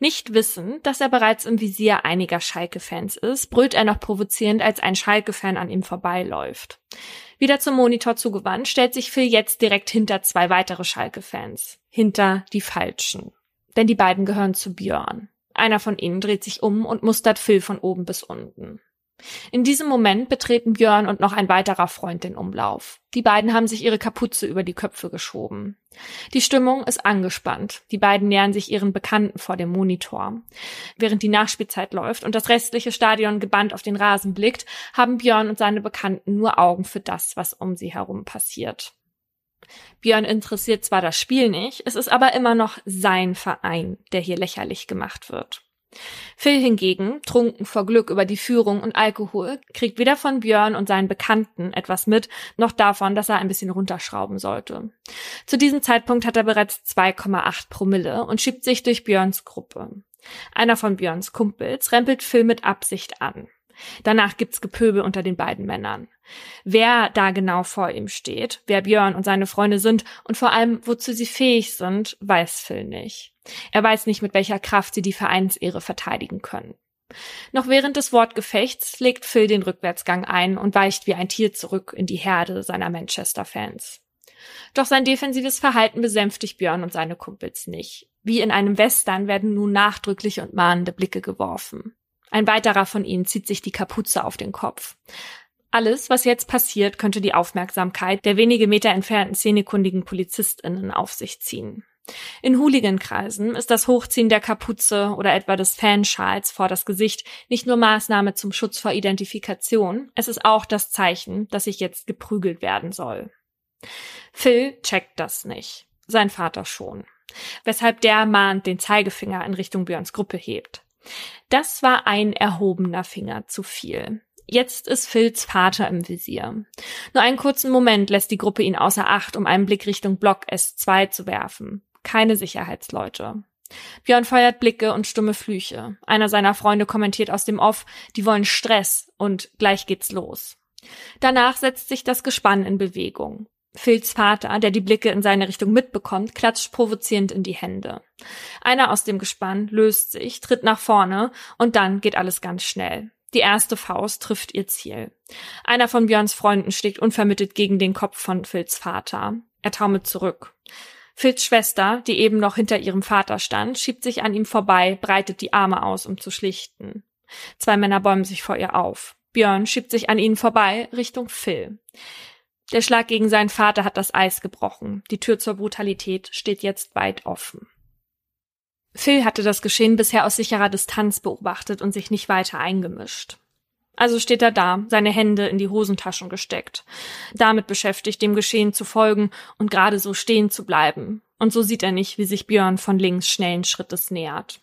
Nicht wissend, dass er bereits im Visier einiger Schalke-Fans ist, brüllt er noch provozierend, als ein Schalke-Fan an ihm vorbeiläuft. Wieder zum Monitor zugewandt, stellt sich Phil jetzt direkt hinter zwei weitere Schalke-Fans. Hinter die Falschen. Denn die beiden gehören zu Björn. Einer von ihnen dreht sich um und mustert Phil von oben bis unten. In diesem Moment betreten Björn und noch ein weiterer Freund den Umlauf. Die beiden haben sich ihre Kapuze über die Köpfe geschoben. Die Stimmung ist angespannt. Die beiden nähern sich ihren Bekannten vor dem Monitor. Während die Nachspielzeit läuft und das restliche Stadion gebannt auf den Rasen blickt, haben Björn und seine Bekannten nur Augen für das, was um sie herum passiert. Björn interessiert zwar das Spiel nicht, es ist aber immer noch sein Verein, der hier lächerlich gemacht wird. Phil hingegen, trunken vor Glück über die Führung und Alkohol, kriegt weder von Björn und seinen Bekannten etwas mit, noch davon, dass er ein bisschen runterschrauben sollte. Zu diesem Zeitpunkt hat er bereits 2,8 Promille und schiebt sich durch Björns Gruppe. Einer von Björns Kumpels rempelt Phil mit Absicht an. Danach gibt's Gepöbel unter den beiden Männern. Wer da genau vor ihm steht, wer Björn und seine Freunde sind und vor allem wozu sie fähig sind, weiß Phil nicht. Er weiß nicht, mit welcher Kraft sie die Vereinsehre verteidigen können. Noch während des Wortgefechts legt Phil den Rückwärtsgang ein und weicht wie ein Tier zurück in die Herde seiner Manchester-Fans. Doch sein defensives Verhalten besänftigt Björn und seine Kumpels nicht. Wie in einem Western werden nun nachdrückliche und mahnende Blicke geworfen. Ein weiterer von ihnen zieht sich die Kapuze auf den Kopf. Alles, was jetzt passiert, könnte die Aufmerksamkeit der wenige Meter entfernten szenekundigen PolizistInnen auf sich ziehen. In Hooligan-Kreisen ist das Hochziehen der Kapuze oder etwa des Fanschals vor das Gesicht nicht nur Maßnahme zum Schutz vor Identifikation, es ist auch das Zeichen, dass sich jetzt geprügelt werden soll. Phil checkt das nicht. Sein Vater schon. Weshalb der mahnt den Zeigefinger in Richtung Björns Gruppe hebt. Das war ein erhobener Finger zu viel. Jetzt ist Phils Vater im Visier. Nur einen kurzen Moment lässt die Gruppe ihn außer Acht, um einen Blick Richtung Block S2 zu werfen. Keine Sicherheitsleute. Björn feuert Blicke und stumme Flüche. Einer seiner Freunde kommentiert aus dem Off, die wollen Stress und gleich geht's los. Danach setzt sich das Gespann in Bewegung. Phils Vater, der die Blicke in seine Richtung mitbekommt, klatscht provozierend in die Hände. Einer aus dem Gespann löst sich, tritt nach vorne und dann geht alles ganz schnell. Die erste Faust trifft ihr Ziel. Einer von Björns Freunden schlägt unvermittelt gegen den Kopf von Phils Vater. Er taumelt zurück. Phils Schwester, die eben noch hinter ihrem Vater stand, schiebt sich an ihm vorbei, breitet die Arme aus, um zu schlichten. Zwei Männer bäumen sich vor ihr auf. Björn schiebt sich an ihnen vorbei, Richtung Phil. Der Schlag gegen seinen Vater hat das Eis gebrochen. Die Tür zur Brutalität steht jetzt weit offen. Phil hatte das Geschehen bisher aus sicherer Distanz beobachtet und sich nicht weiter eingemischt. Also steht er da, seine Hände in die Hosentaschen gesteckt, damit beschäftigt, dem Geschehen zu folgen und gerade so stehen zu bleiben. Und so sieht er nicht, wie sich Björn von links schnellen Schrittes nähert.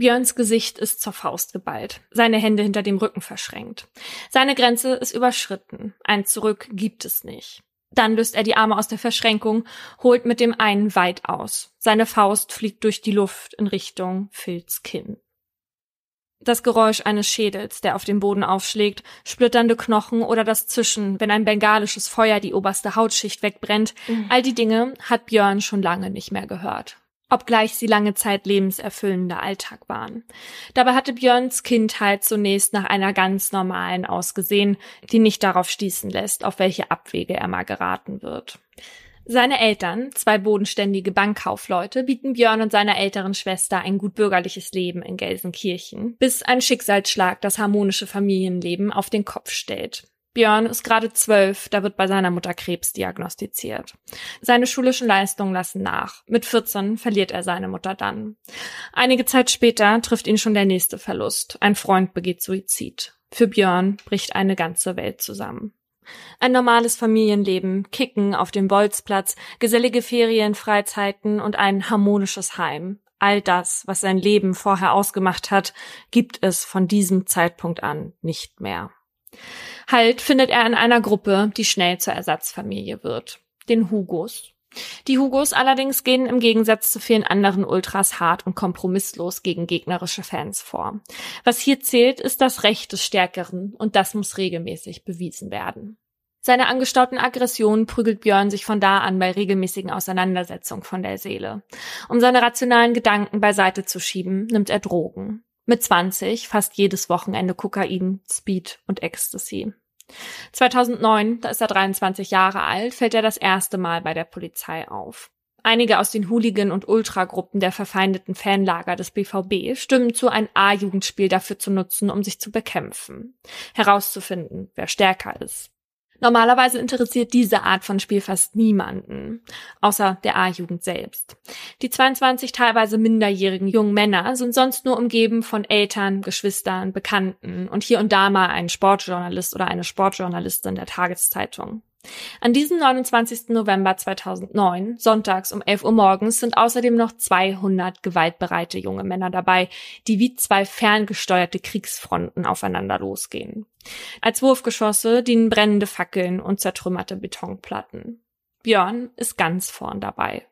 Björns Gesicht ist zur Faust geballt, seine Hände hinter dem Rücken verschränkt. Seine Grenze ist überschritten. Ein Zurück gibt es nicht. Dann löst er die Arme aus der Verschränkung, holt mit dem einen weit aus. Seine Faust fliegt durch die Luft in Richtung Phils Kinn. Das Geräusch eines Schädels, der auf dem Boden aufschlägt, splitternde Knochen oder das Zischen, wenn ein bengalisches Feuer die oberste Hautschicht wegbrennt, mhm. all die Dinge hat Björn schon lange nicht mehr gehört obgleich sie lange Zeit lebenserfüllender Alltag waren. Dabei hatte Björns Kindheit zunächst nach einer ganz normalen ausgesehen, die nicht darauf stießen lässt, auf welche Abwege er mal geraten wird. Seine Eltern, zwei bodenständige Bankkaufleute, bieten Björn und seiner älteren Schwester ein gut bürgerliches Leben in Gelsenkirchen, bis ein Schicksalsschlag das harmonische Familienleben auf den Kopf stellt. Björn ist gerade zwölf, da wird bei seiner Mutter Krebs diagnostiziert. Seine schulischen Leistungen lassen nach. Mit 14 verliert er seine Mutter dann. Einige Zeit später trifft ihn schon der nächste Verlust. Ein Freund begeht Suizid. Für Björn bricht eine ganze Welt zusammen. Ein normales Familienleben, Kicken auf dem Bolzplatz, gesellige Ferien, Freizeiten und ein harmonisches Heim. All das, was sein Leben vorher ausgemacht hat, gibt es von diesem Zeitpunkt an nicht mehr. Halt findet er in einer Gruppe, die schnell zur Ersatzfamilie wird. Den Hugos. Die Hugos allerdings gehen im Gegensatz zu vielen anderen Ultras hart und kompromisslos gegen gegnerische Fans vor. Was hier zählt, ist das Recht des Stärkeren und das muss regelmäßig bewiesen werden. Seine angestauten Aggressionen prügelt Björn sich von da an bei regelmäßigen Auseinandersetzungen von der Seele. Um seine rationalen Gedanken beiseite zu schieben, nimmt er Drogen. Mit 20 fast jedes Wochenende Kokain, Speed und Ecstasy. 2009, da ist er 23 Jahre alt, fällt er das erste Mal bei der Polizei auf. Einige aus den Hooligan- und Ultragruppen der verfeindeten Fanlager des BVB stimmen zu, ein A-Jugendspiel dafür zu nutzen, um sich zu bekämpfen. Herauszufinden, wer stärker ist. Normalerweise interessiert diese Art von Spiel fast niemanden, außer der A-Jugend selbst. Die 22 teilweise minderjährigen jungen Männer sind sonst nur umgeben von Eltern, Geschwistern, Bekannten und hier und da mal ein Sportjournalist oder eine Sportjournalistin der Tageszeitung. An diesem 29. November 2009, sonntags um 11 Uhr morgens, sind außerdem noch 200 gewaltbereite junge Männer dabei, die wie zwei ferngesteuerte Kriegsfronten aufeinander losgehen. Als Wurfgeschosse dienen brennende Fackeln und zertrümmerte Betonplatten. Björn ist ganz vorn dabei.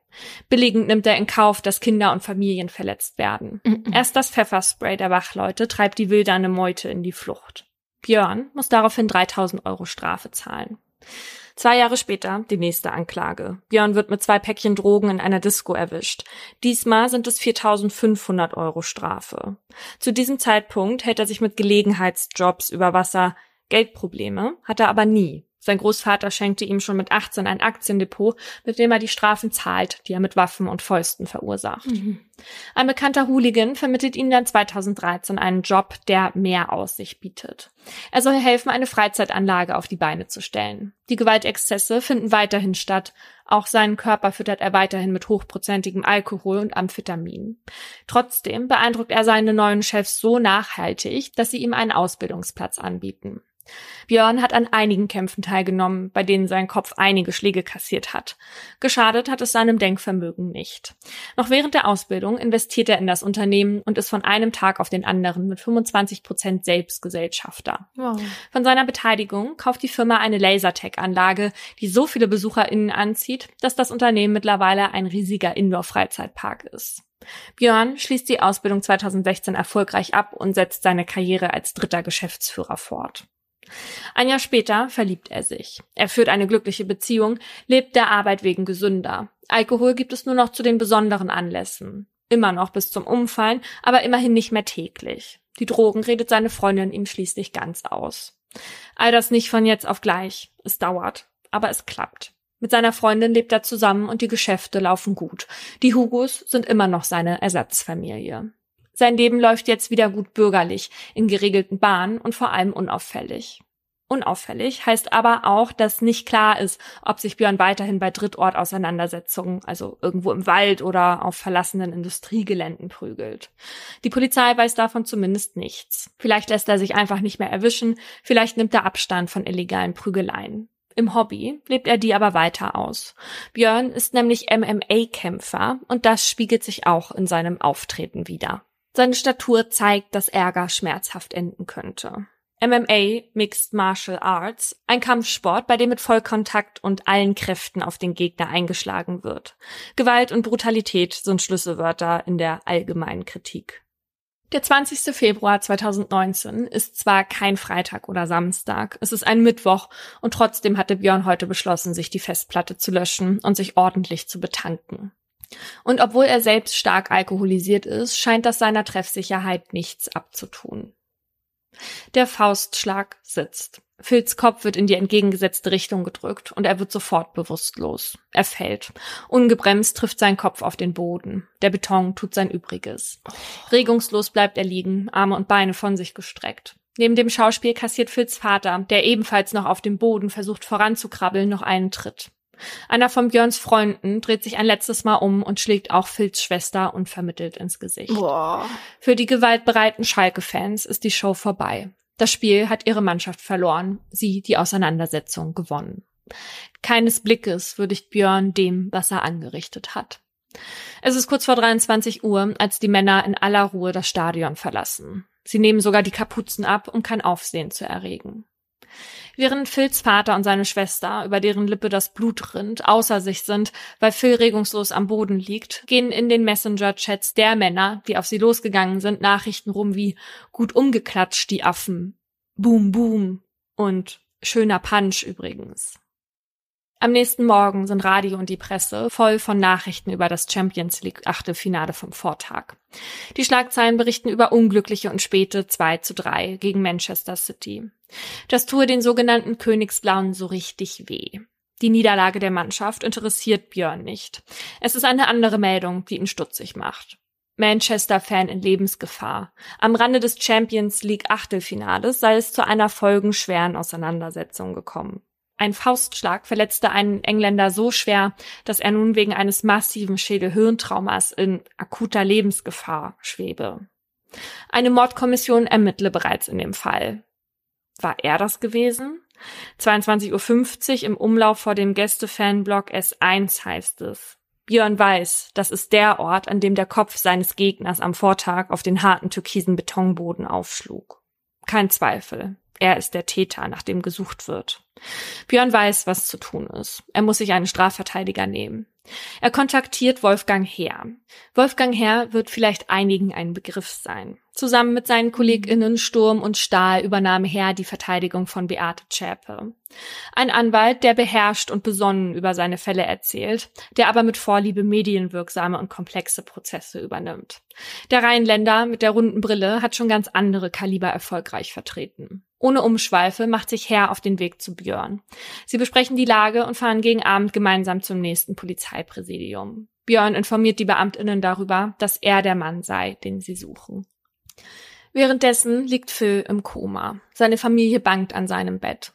Billigend nimmt er in Kauf, dass Kinder und Familien verletzt werden. Erst das Pfefferspray der Wachleute treibt die wilderne Meute in die Flucht. Björn muss daraufhin 3000 Euro Strafe zahlen. Zwei Jahre später die nächste Anklage. Björn wird mit zwei Päckchen Drogen in einer Disco erwischt. Diesmal sind es 4.500 Euro Strafe. Zu diesem Zeitpunkt hält er sich mit Gelegenheitsjobs über Wasser. Geldprobleme hat er aber nie. Sein Großvater schenkte ihm schon mit 18 ein Aktiendepot, mit dem er die Strafen zahlt, die er mit Waffen und Fäusten verursacht. Mhm. Ein bekannter Hooligan vermittelt ihm dann 2013 einen Job, der mehr Aussicht bietet. Er soll helfen, eine Freizeitanlage auf die Beine zu stellen. Die Gewaltexzesse finden weiterhin statt. Auch seinen Körper füttert er weiterhin mit hochprozentigem Alkohol und Amphetamin. Trotzdem beeindruckt er seine neuen Chefs so nachhaltig, dass sie ihm einen Ausbildungsplatz anbieten. Björn hat an einigen Kämpfen teilgenommen, bei denen sein Kopf einige Schläge kassiert hat. Geschadet hat es seinem Denkvermögen nicht. Noch während der Ausbildung investiert er in das Unternehmen und ist von einem Tag auf den anderen mit 25 Prozent Selbstgesellschafter. Wow. Von seiner Beteiligung kauft die Firma eine Lasertech-Anlage, die so viele BesucherInnen anzieht, dass das Unternehmen mittlerweile ein riesiger Indoor-Freizeitpark ist. Björn schließt die Ausbildung 2016 erfolgreich ab und setzt seine Karriere als dritter Geschäftsführer fort. Ein Jahr später verliebt er sich. Er führt eine glückliche Beziehung, lebt der Arbeit wegen gesünder. Alkohol gibt es nur noch zu den besonderen Anlässen. Immer noch bis zum Umfallen, aber immerhin nicht mehr täglich. Die Drogen redet seine Freundin ihm schließlich ganz aus. All das nicht von jetzt auf gleich. Es dauert, aber es klappt. Mit seiner Freundin lebt er zusammen und die Geschäfte laufen gut. Die Hugos sind immer noch seine Ersatzfamilie. Sein Leben läuft jetzt wieder gut bürgerlich, in geregelten Bahnen und vor allem unauffällig. Unauffällig heißt aber auch, dass nicht klar ist, ob sich Björn weiterhin bei Drittortauseinandersetzungen, also irgendwo im Wald oder auf verlassenen Industriegeländen prügelt. Die Polizei weiß davon zumindest nichts. Vielleicht lässt er sich einfach nicht mehr erwischen, vielleicht nimmt er Abstand von illegalen Prügeleien. Im Hobby lebt er die aber weiter aus. Björn ist nämlich MMA-Kämpfer und das spiegelt sich auch in seinem Auftreten wieder. Seine Statur zeigt, dass Ärger schmerzhaft enden könnte. MMA, Mixed Martial Arts, ein Kampfsport, bei dem mit Vollkontakt und allen Kräften auf den Gegner eingeschlagen wird. Gewalt und Brutalität sind Schlüsselwörter in der allgemeinen Kritik. Der 20. Februar 2019 ist zwar kein Freitag oder Samstag, es ist ein Mittwoch und trotzdem hatte Björn heute beschlossen, sich die Festplatte zu löschen und sich ordentlich zu betanken. Und obwohl er selbst stark alkoholisiert ist, scheint das seiner Treffsicherheit nichts abzutun. Der Faustschlag sitzt. Phils Kopf wird in die entgegengesetzte Richtung gedrückt und er wird sofort bewusstlos. Er fällt. Ungebremst trifft sein Kopf auf den Boden. Der Beton tut sein Übriges. Regungslos bleibt er liegen, Arme und Beine von sich gestreckt. Neben dem Schauspiel kassiert Phils Vater, der ebenfalls noch auf dem Boden versucht voranzukrabbeln, noch einen Tritt. Einer von Björns Freunden dreht sich ein letztes Mal um und schlägt auch Phils Schwester unvermittelt ins Gesicht. Boah. Für die gewaltbereiten Schalke-Fans ist die Show vorbei. Das Spiel hat ihre Mannschaft verloren, sie die Auseinandersetzung gewonnen. Keines Blickes würdigt Björn dem, was er angerichtet hat. Es ist kurz vor 23 Uhr, als die Männer in aller Ruhe das Stadion verlassen. Sie nehmen sogar die Kapuzen ab, um kein Aufsehen zu erregen. Während Phils Vater und seine Schwester, über deren Lippe das Blut rinnt, außer sich sind, weil Phil regungslos am Boden liegt, gehen in den Messenger-Chats der Männer, die auf sie losgegangen sind, Nachrichten rum wie gut umgeklatscht, die Affen, boom, boom und Schöner Punch übrigens. Am nächsten Morgen sind Radio und die Presse voll von Nachrichten über das Champions League Achtelfinale vom Vortag. Die Schlagzeilen berichten über unglückliche und späte 2 zu 3 gegen Manchester City. Das tue den sogenannten Königsblauen so richtig weh. Die Niederlage der Mannschaft interessiert Björn nicht. Es ist eine andere Meldung, die ihn stutzig macht. Manchester-Fan in Lebensgefahr. Am Rande des Champions League Achtelfinales sei es zu einer folgenschweren Auseinandersetzung gekommen. Ein Faustschlag verletzte einen Engländer so schwer, dass er nun wegen eines massiven Schädelhirntraumas in akuter Lebensgefahr schwebe. Eine Mordkommission ermittle bereits in dem Fall. War er das gewesen? 22.50 Uhr im Umlauf vor dem Gästefanblock S1 heißt es. Björn weiß, das ist der Ort, an dem der Kopf seines Gegners am Vortag auf den harten türkisen Betonboden aufschlug. Kein Zweifel. Er ist der Täter, nach dem gesucht wird. Björn weiß, was zu tun ist. Er muss sich einen Strafverteidiger nehmen. Er kontaktiert Wolfgang Herr. Wolfgang Herr wird vielleicht einigen ein Begriff sein. Zusammen mit seinen KollegInnen Sturm und Stahl übernahm Herr die Verteidigung von Beate Zschäpe. Ein Anwalt, der beherrscht und besonnen über seine Fälle erzählt, der aber mit Vorliebe medienwirksame und komplexe Prozesse übernimmt. Der Rheinländer mit der runden Brille hat schon ganz andere Kaliber erfolgreich vertreten. Ohne Umschweife macht sich Herr auf den Weg zu Björn. Sie besprechen die Lage und fahren gegen Abend gemeinsam zum nächsten Polizeipräsidium. Björn informiert die Beamtinnen darüber, dass er der Mann sei, den sie suchen. Währenddessen liegt Phil im Koma. Seine Familie bangt an seinem Bett.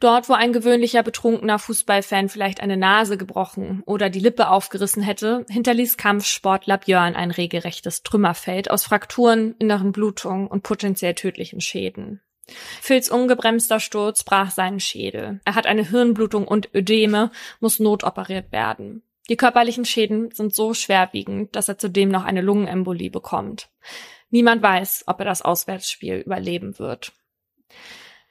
Dort, wo ein gewöhnlicher betrunkener Fußballfan vielleicht eine Nase gebrochen oder die Lippe aufgerissen hätte, hinterließ Kampfsportler Björn ein regelrechtes Trümmerfeld aus Frakturen, inneren Blutungen und potenziell tödlichen Schäden. Phils ungebremster Sturz brach seinen Schädel. Er hat eine Hirnblutung und Ödeme, muss notoperiert werden. Die körperlichen Schäden sind so schwerwiegend, dass er zudem noch eine Lungenembolie bekommt. Niemand weiß, ob er das Auswärtsspiel überleben wird.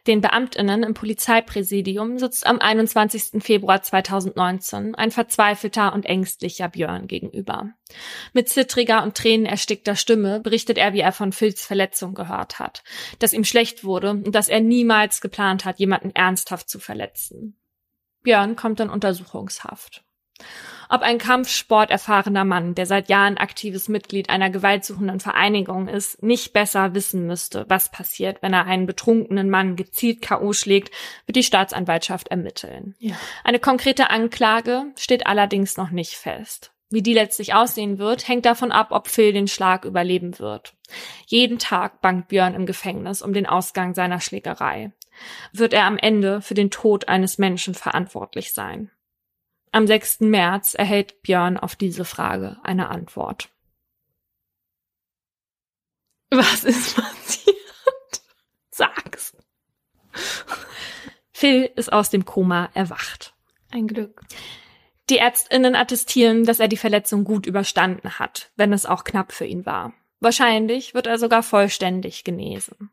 Den Beamtinnen im Polizeipräsidium sitzt am 21. Februar 2019 ein verzweifelter und ängstlicher Björn gegenüber. Mit zittriger und tränenerstickter Stimme berichtet er, wie er von Phils Verletzung gehört hat, dass ihm schlecht wurde und dass er niemals geplant hat, jemanden ernsthaft zu verletzen. Björn kommt in Untersuchungshaft ob ein kampfsporterfahrener Mann, der seit Jahren aktives Mitglied einer gewaltsuchenden Vereinigung ist, nicht besser wissen müsste, was passiert, wenn er einen betrunkenen Mann gezielt K.O. schlägt, wird die Staatsanwaltschaft ermitteln. Ja. Eine konkrete Anklage steht allerdings noch nicht fest. Wie die letztlich aussehen wird, hängt davon ab, ob Phil den Schlag überleben wird. Jeden Tag bangt Björn im Gefängnis um den Ausgang seiner Schlägerei. Wird er am Ende für den Tod eines Menschen verantwortlich sein? Am 6. März erhält Björn auf diese Frage eine Antwort. Was ist passiert? Sag's. Phil ist aus dem Koma erwacht. Ein Glück. Die Ärztinnen attestieren, dass er die Verletzung gut überstanden hat, wenn es auch knapp für ihn war. Wahrscheinlich wird er sogar vollständig genesen.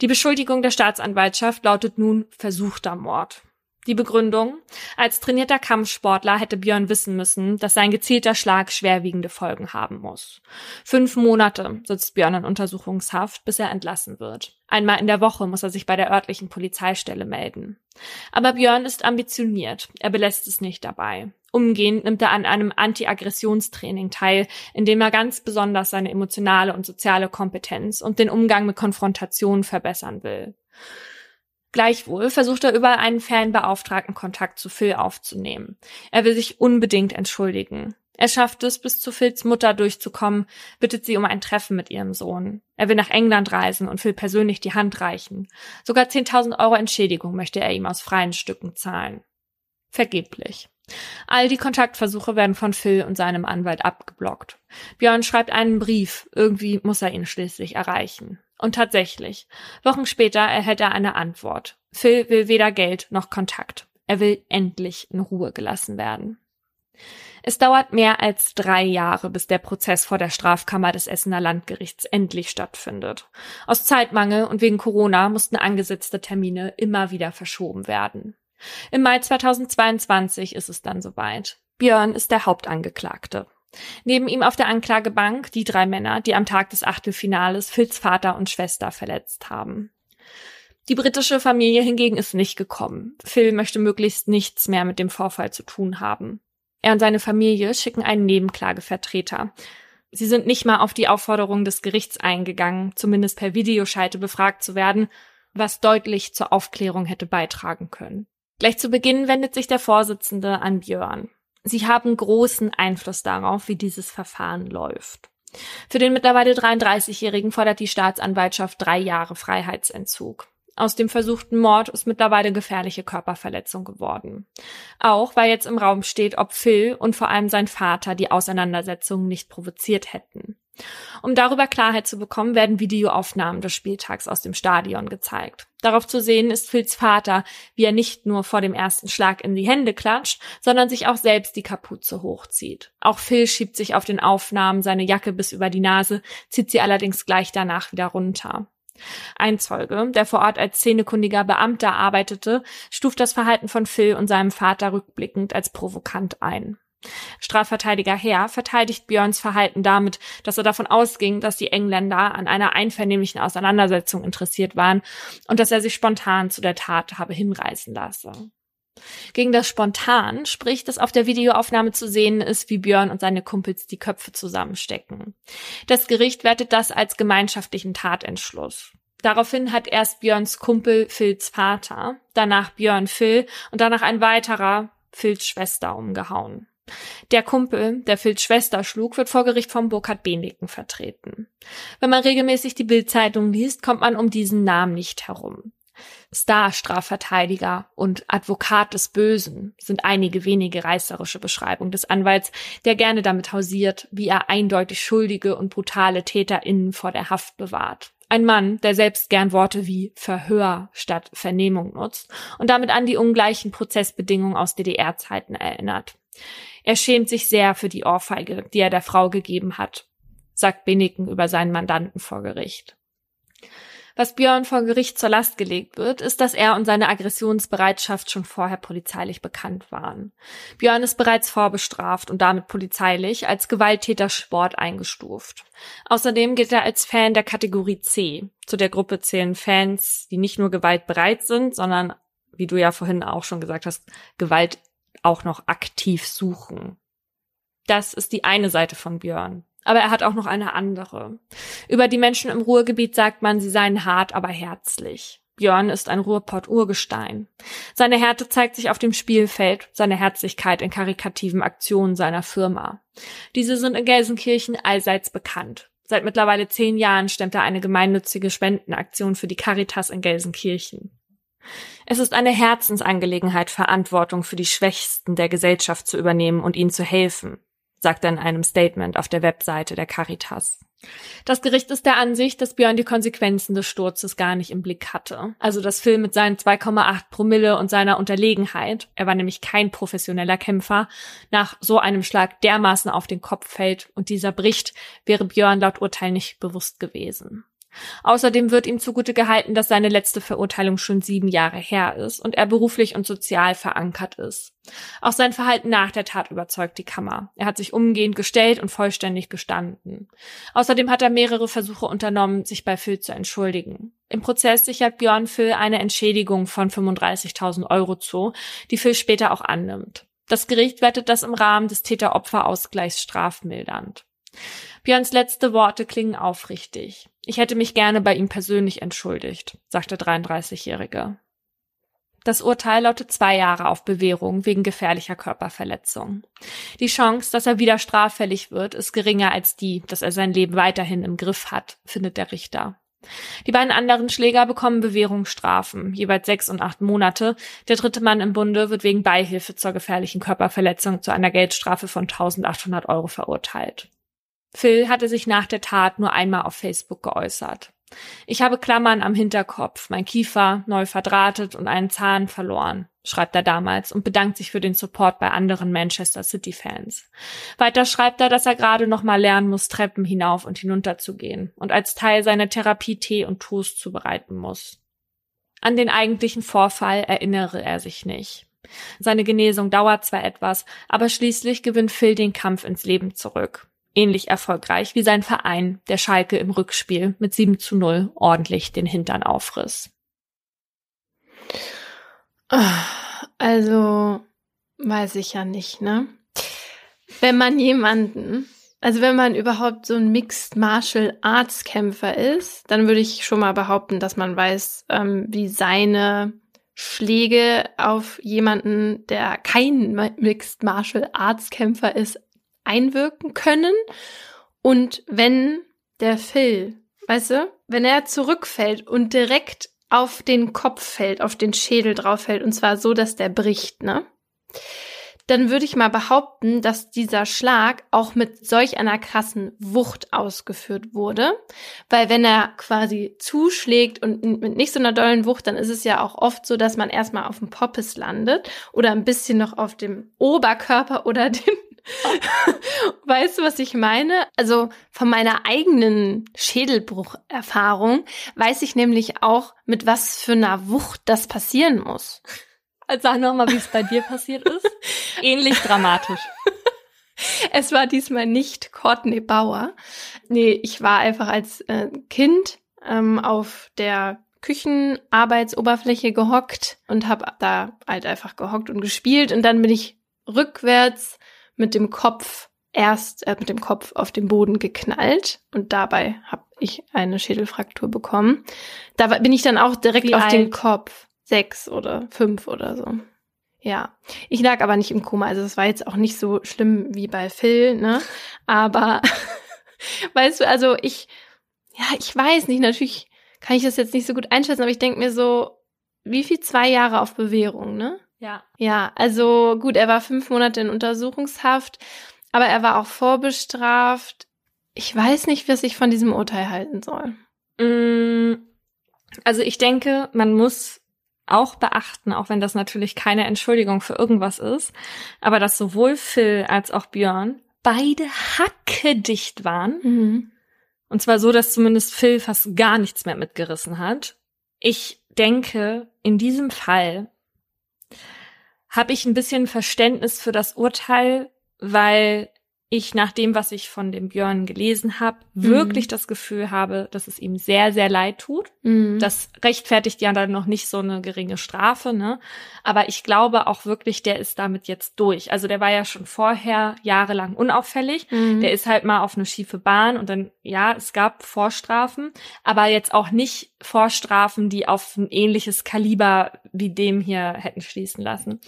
Die Beschuldigung der Staatsanwaltschaft lautet nun versuchter Mord. Die Begründung? Als trainierter Kampfsportler hätte Björn wissen müssen, dass sein gezielter Schlag schwerwiegende Folgen haben muss. Fünf Monate sitzt Björn in Untersuchungshaft, bis er entlassen wird. Einmal in der Woche muss er sich bei der örtlichen Polizeistelle melden. Aber Björn ist ambitioniert. Er belässt es nicht dabei. Umgehend nimmt er an einem Anti-Aggressionstraining teil, in dem er ganz besonders seine emotionale und soziale Kompetenz und den Umgang mit Konfrontationen verbessern will. Gleichwohl versucht er über einen Fanbeauftragten Kontakt zu Phil aufzunehmen. Er will sich unbedingt entschuldigen. Er schafft es, bis zu Phils Mutter durchzukommen, bittet sie um ein Treffen mit ihrem Sohn. Er will nach England reisen und Phil persönlich die Hand reichen. Sogar 10.000 Euro Entschädigung möchte er ihm aus freien Stücken zahlen. Vergeblich. All die Kontaktversuche werden von Phil und seinem Anwalt abgeblockt. Björn schreibt einen Brief, irgendwie muss er ihn schließlich erreichen. Und tatsächlich, Wochen später erhält er eine Antwort. Phil will weder Geld noch Kontakt. Er will endlich in Ruhe gelassen werden. Es dauert mehr als drei Jahre, bis der Prozess vor der Strafkammer des Essener Landgerichts endlich stattfindet. Aus Zeitmangel und wegen Corona mussten angesetzte Termine immer wieder verschoben werden. Im Mai 2022 ist es dann soweit. Björn ist der Hauptangeklagte. Neben ihm auf der Anklagebank die drei Männer, die am Tag des Achtelfinales Phils Vater und Schwester verletzt haben. Die britische Familie hingegen ist nicht gekommen. Phil möchte möglichst nichts mehr mit dem Vorfall zu tun haben. Er und seine Familie schicken einen Nebenklagevertreter. Sie sind nicht mal auf die Aufforderung des Gerichts eingegangen, zumindest per Videoschalte befragt zu werden, was deutlich zur Aufklärung hätte beitragen können. Gleich zu Beginn wendet sich der Vorsitzende an Björn. Sie haben großen Einfluss darauf, wie dieses Verfahren läuft. Für den mittlerweile 33-Jährigen fordert die Staatsanwaltschaft drei Jahre Freiheitsentzug. Aus dem versuchten Mord ist mittlerweile gefährliche Körperverletzung geworden. Auch weil jetzt im Raum steht, ob Phil und vor allem sein Vater die Auseinandersetzung nicht provoziert hätten. Um darüber Klarheit zu bekommen, werden Videoaufnahmen des Spieltags aus dem Stadion gezeigt. Darauf zu sehen ist Phils Vater, wie er nicht nur vor dem ersten Schlag in die Hände klatscht, sondern sich auch selbst die Kapuze hochzieht. Auch Phil schiebt sich auf den Aufnahmen seine Jacke bis über die Nase, zieht sie allerdings gleich danach wieder runter. Ein Zeuge, der vor Ort als szenekundiger Beamter arbeitete, stuft das Verhalten von Phil und seinem Vater rückblickend als provokant ein. Strafverteidiger Herr verteidigt Björns Verhalten damit, dass er davon ausging, dass die Engländer an einer einvernehmlichen Auseinandersetzung interessiert waren und dass er sich spontan zu der Tat habe hinreißen lassen. Gegen das Spontan spricht, dass auf der Videoaufnahme zu sehen ist, wie Björn und seine Kumpels die Köpfe zusammenstecken. Das Gericht wertet das als gemeinschaftlichen Tatentschluss. Daraufhin hat erst Björns Kumpel Phils Vater, danach Björn Phil und danach ein weiterer Phils Schwester umgehauen. Der Kumpel, der Phils Schwester schlug, wird vor Gericht von Burkhard Bendiken vertreten. Wenn man regelmäßig die Bildzeitung liest, kommt man um diesen Namen nicht herum. Star-Strafverteidiger und Advokat des Bösen sind einige wenige reißerische Beschreibungen des Anwalts, der gerne damit hausiert, wie er eindeutig schuldige und brutale TäterInnen vor der Haft bewahrt. Ein Mann, der selbst gern Worte wie Verhör statt Vernehmung nutzt und damit an die ungleichen Prozessbedingungen aus DDR-Zeiten erinnert. Er schämt sich sehr für die Ohrfeige, die er der Frau gegeben hat, sagt Beniken über seinen Mandanten vor Gericht. Was Björn vor Gericht zur Last gelegt wird, ist, dass er und seine Aggressionsbereitschaft schon vorher polizeilich bekannt waren. Björn ist bereits vorbestraft und damit polizeilich als Gewalttätersport eingestuft. Außerdem gilt er als Fan der Kategorie C. Zu der Gruppe zählen Fans, die nicht nur gewaltbereit sind, sondern, wie du ja vorhin auch schon gesagt hast, Gewalt auch noch aktiv suchen. Das ist die eine Seite von Björn. Aber er hat auch noch eine andere. Über die Menschen im Ruhrgebiet sagt man, sie seien hart, aber herzlich. Björn ist ein Ruhrpott-Urgestein. Seine Härte zeigt sich auf dem Spielfeld, seine Herzlichkeit in karikativen Aktionen seiner Firma. Diese sind in Gelsenkirchen allseits bekannt. Seit mittlerweile zehn Jahren stemmt er eine gemeinnützige Spendenaktion für die Caritas in Gelsenkirchen. Es ist eine Herzensangelegenheit, Verantwortung für die Schwächsten der Gesellschaft zu übernehmen und ihnen zu helfen sagt er in einem Statement auf der Webseite der Caritas. Das Gericht ist der Ansicht, dass Björn die Konsequenzen des Sturzes gar nicht im Blick hatte. Also dass Phil mit seinen 2,8 Promille und seiner Unterlegenheit, er war nämlich kein professioneller Kämpfer, nach so einem Schlag dermaßen auf den Kopf fällt und dieser bricht, wäre Björn laut Urteil nicht bewusst gewesen. Außerdem wird ihm zugute gehalten, dass seine letzte Verurteilung schon sieben Jahre her ist und er beruflich und sozial verankert ist. Auch sein Verhalten nach der Tat überzeugt die Kammer. Er hat sich umgehend gestellt und vollständig gestanden. Außerdem hat er mehrere Versuche unternommen, sich bei Phil zu entschuldigen. Im Prozess sichert Björn Phil eine Entschädigung von 35.000 Euro zu, die Phil später auch annimmt. Das Gericht wertet das im Rahmen des Täter-Opfer-Ausgleichs strafmildernd. Björns letzte Worte klingen aufrichtig. Ich hätte mich gerne bei ihm persönlich entschuldigt, sagt der 33-Jährige. Das Urteil lautet zwei Jahre auf Bewährung wegen gefährlicher Körperverletzung. Die Chance, dass er wieder straffällig wird, ist geringer als die, dass er sein Leben weiterhin im Griff hat, findet der Richter. Die beiden anderen Schläger bekommen Bewährungsstrafen, jeweils sechs und acht Monate. Der dritte Mann im Bunde wird wegen Beihilfe zur gefährlichen Körperverletzung zu einer Geldstrafe von 1800 Euro verurteilt. Phil hatte sich nach der Tat nur einmal auf Facebook geäußert. Ich habe Klammern am Hinterkopf, mein Kiefer neu verdrahtet und einen Zahn verloren, schreibt er damals und bedankt sich für den Support bei anderen Manchester City Fans. Weiter schreibt er, dass er gerade noch mal lernen muss, Treppen hinauf und hinunter zu gehen und als Teil seiner Therapie Tee und Toast zubereiten muss. An den eigentlichen Vorfall erinnere er sich nicht. Seine Genesung dauert zwar etwas, aber schließlich gewinnt Phil den Kampf ins Leben zurück ähnlich erfolgreich wie sein Verein, der Schalke im Rückspiel mit 7 zu 0 ordentlich den Hintern aufriss. Also, weiß ich ja nicht, ne? Wenn man jemanden, also wenn man überhaupt so ein Mixed Martial Arts Kämpfer ist, dann würde ich schon mal behaupten, dass man weiß, ähm, wie seine Schläge auf jemanden, der kein Mixed Martial Arts Kämpfer ist, einwirken können. Und wenn der Phil, weißt du, wenn er zurückfällt und direkt auf den Kopf fällt, auf den Schädel drauf fällt, und zwar so, dass der bricht, ne? Dann würde ich mal behaupten, dass dieser Schlag auch mit solch einer krassen Wucht ausgeführt wurde. Weil wenn er quasi zuschlägt und mit nicht so einer dollen Wucht, dann ist es ja auch oft so, dass man erstmal auf dem Poppes landet oder ein bisschen noch auf dem Oberkörper oder dem weißt du, was ich meine? Also von meiner eigenen Schädelbrucherfahrung weiß ich nämlich auch, mit was für einer Wucht das passieren muss. Also sag nochmal, wie es bei dir passiert ist. Ähnlich dramatisch. Es war diesmal nicht Courtney Bauer. Nee, ich war einfach als äh, Kind ähm, auf der Küchenarbeitsoberfläche gehockt und habe da halt einfach gehockt und gespielt und dann bin ich rückwärts mit dem Kopf erst äh, mit dem Kopf auf den Boden geknallt und dabei habe ich eine Schädelfraktur bekommen. Da bin ich dann auch direkt Wie auf alt? den Kopf. Sechs oder fünf oder so. Ja, ich lag aber nicht im Koma, also es war jetzt auch nicht so schlimm wie bei Phil, ne? Aber weißt du, also ich, ja, ich weiß nicht, natürlich kann ich das jetzt nicht so gut einschätzen, aber ich denke mir so, wie viel zwei Jahre auf Bewährung, ne? Ja. Ja, also gut, er war fünf Monate in Untersuchungshaft, aber er war auch vorbestraft. Ich weiß nicht, was ich von diesem Urteil halten soll. Mm, also ich denke, man muss auch beachten, auch wenn das natürlich keine Entschuldigung für irgendwas ist, aber dass sowohl Phil als auch Björn beide hackedicht waren. Mhm. Und zwar so, dass zumindest Phil fast gar nichts mehr mitgerissen hat. Ich denke, in diesem Fall habe ich ein bisschen Verständnis für das Urteil, weil ich nach dem, was ich von dem Björn gelesen habe, mhm. wirklich das Gefühl habe, dass es ihm sehr, sehr leid tut. Mhm. Das rechtfertigt ja dann noch nicht so eine geringe Strafe, ne? Aber ich glaube auch wirklich, der ist damit jetzt durch. Also der war ja schon vorher jahrelang unauffällig. Mhm. Der ist halt mal auf eine schiefe Bahn und dann, ja, es gab Vorstrafen, aber jetzt auch nicht Vorstrafen, die auf ein ähnliches Kaliber wie dem hier hätten schließen lassen.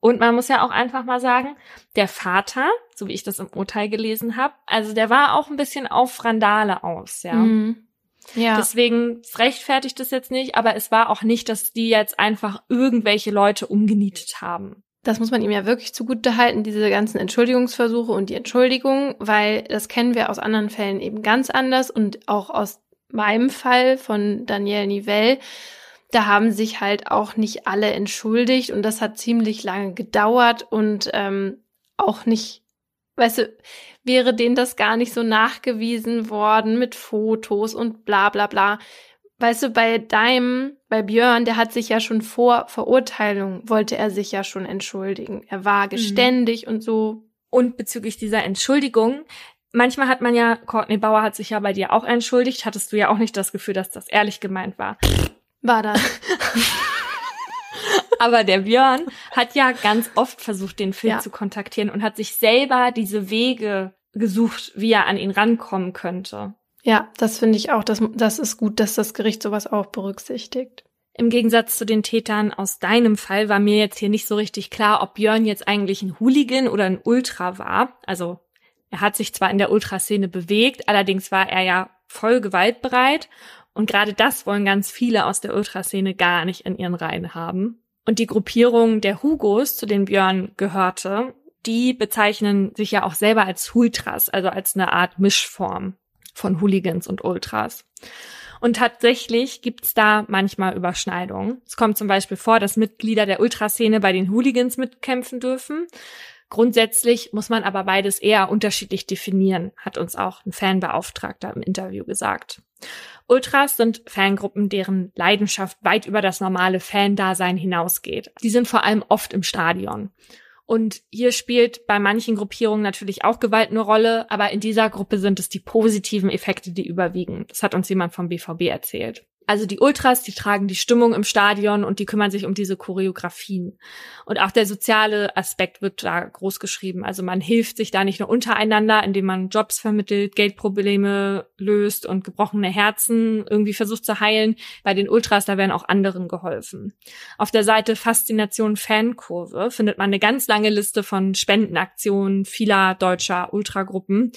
Und man muss ja auch einfach mal sagen, der Vater, so wie ich das im Urteil gelesen habe, also der war auch ein bisschen auf Randale aus, ja. Mhm. Ja. Deswegen rechtfertigt es jetzt nicht, aber es war auch nicht, dass die jetzt einfach irgendwelche Leute umgenietet haben. Das muss man ihm ja wirklich zugute halten, diese ganzen Entschuldigungsversuche und die Entschuldigung, weil das kennen wir aus anderen Fällen eben ganz anders und auch aus meinem Fall von Danielle Nivelle da haben sich halt auch nicht alle entschuldigt und das hat ziemlich lange gedauert und ähm, auch nicht, weißt du, wäre denen das gar nicht so nachgewiesen worden mit Fotos und bla bla bla. Weißt du, bei deinem, bei Björn, der hat sich ja schon vor Verurteilung, wollte er sich ja schon entschuldigen. Er war mhm. geständig mhm. und so. Und bezüglich dieser Entschuldigung, manchmal hat man ja, Courtney Bauer hat sich ja bei dir auch entschuldigt, hattest du ja auch nicht das Gefühl, dass das ehrlich gemeint war. War das. Aber der Björn hat ja ganz oft versucht, den Phil ja. zu kontaktieren und hat sich selber diese Wege gesucht, wie er an ihn rankommen könnte. Ja, das finde ich auch. Das, das ist gut, dass das Gericht sowas auch berücksichtigt. Im Gegensatz zu den Tätern aus deinem Fall war mir jetzt hier nicht so richtig klar, ob Björn jetzt eigentlich ein Hooligan oder ein Ultra war. Also er hat sich zwar in der Ultraszene bewegt, allerdings war er ja voll gewaltbereit und gerade das wollen ganz viele aus der Ultraszene gar nicht in ihren Reihen haben. Und die Gruppierung der Hugos, zu denen Björn gehörte, die bezeichnen sich ja auch selber als Hultras, also als eine Art Mischform von Hooligans und Ultras. Und tatsächlich gibt's da manchmal Überschneidungen. Es kommt zum Beispiel vor, dass Mitglieder der Ultraszene bei den Hooligans mitkämpfen dürfen. Grundsätzlich muss man aber beides eher unterschiedlich definieren, hat uns auch ein Fanbeauftragter im Interview gesagt. Ultras sind Fangruppen, deren Leidenschaft weit über das normale Fandasein hinausgeht. Die sind vor allem oft im Stadion. Und hier spielt bei manchen Gruppierungen natürlich auch Gewalt eine Rolle, aber in dieser Gruppe sind es die positiven Effekte, die überwiegen. Das hat uns jemand vom BVB erzählt. Also die Ultras, die tragen die Stimmung im Stadion und die kümmern sich um diese Choreografien. Und auch der soziale Aspekt wird da groß geschrieben. Also man hilft sich da nicht nur untereinander, indem man Jobs vermittelt, Geldprobleme löst und gebrochene Herzen irgendwie versucht zu heilen. Bei den Ultras, da werden auch anderen geholfen. Auf der Seite Faszination Fankurve findet man eine ganz lange Liste von Spendenaktionen vieler deutscher Ultragruppen.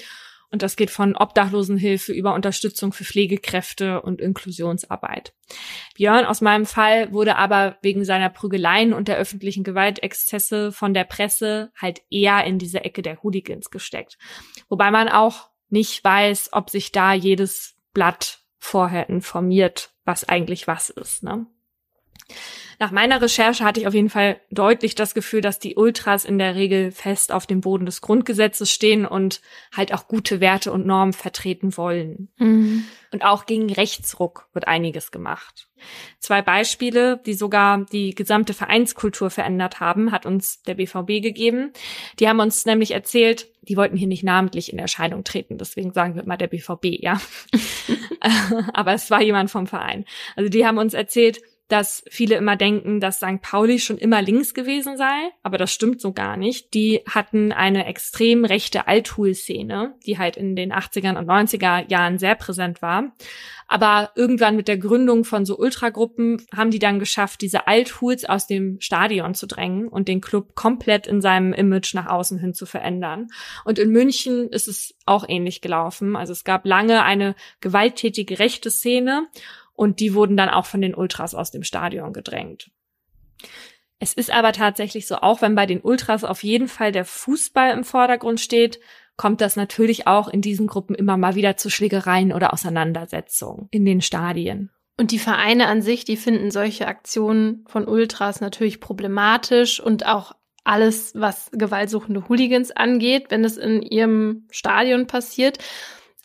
Und das geht von Obdachlosenhilfe über Unterstützung für Pflegekräfte und Inklusionsarbeit. Björn aus meinem Fall wurde aber wegen seiner Prügeleien und der öffentlichen Gewaltexzesse von der Presse halt eher in diese Ecke der Hooligans gesteckt. Wobei man auch nicht weiß, ob sich da jedes Blatt vorher informiert, was eigentlich was ist. Ne? Nach meiner Recherche hatte ich auf jeden Fall deutlich das Gefühl, dass die Ultras in der Regel fest auf dem Boden des Grundgesetzes stehen und halt auch gute Werte und Normen vertreten wollen. Mhm. Und auch gegen Rechtsruck wird einiges gemacht. Zwei Beispiele, die sogar die gesamte Vereinskultur verändert haben, hat uns der BVB gegeben. Die haben uns nämlich erzählt, die wollten hier nicht namentlich in Erscheinung treten, deswegen sagen wir mal der BVB, ja. Aber es war jemand vom Verein. Also die haben uns erzählt, dass viele immer denken, dass St. Pauli schon immer links gewesen sei, aber das stimmt so gar nicht. Die hatten eine extrem rechte Althul-Szene, die halt in den 80er und 90er Jahren sehr präsent war. Aber irgendwann mit der Gründung von so Ultragruppen haben die dann geschafft, diese Althuls aus dem Stadion zu drängen und den Club komplett in seinem Image nach außen hin zu verändern. Und in München ist es auch ähnlich gelaufen. Also es gab lange eine gewalttätige rechte Szene und die wurden dann auch von den Ultras aus dem Stadion gedrängt. Es ist aber tatsächlich so, auch wenn bei den Ultras auf jeden Fall der Fußball im Vordergrund steht, kommt das natürlich auch in diesen Gruppen immer mal wieder zu Schlägereien oder Auseinandersetzungen in den Stadien. Und die Vereine an sich, die finden solche Aktionen von Ultras natürlich problematisch und auch alles, was gewaltsuchende Hooligans angeht, wenn es in ihrem Stadion passiert.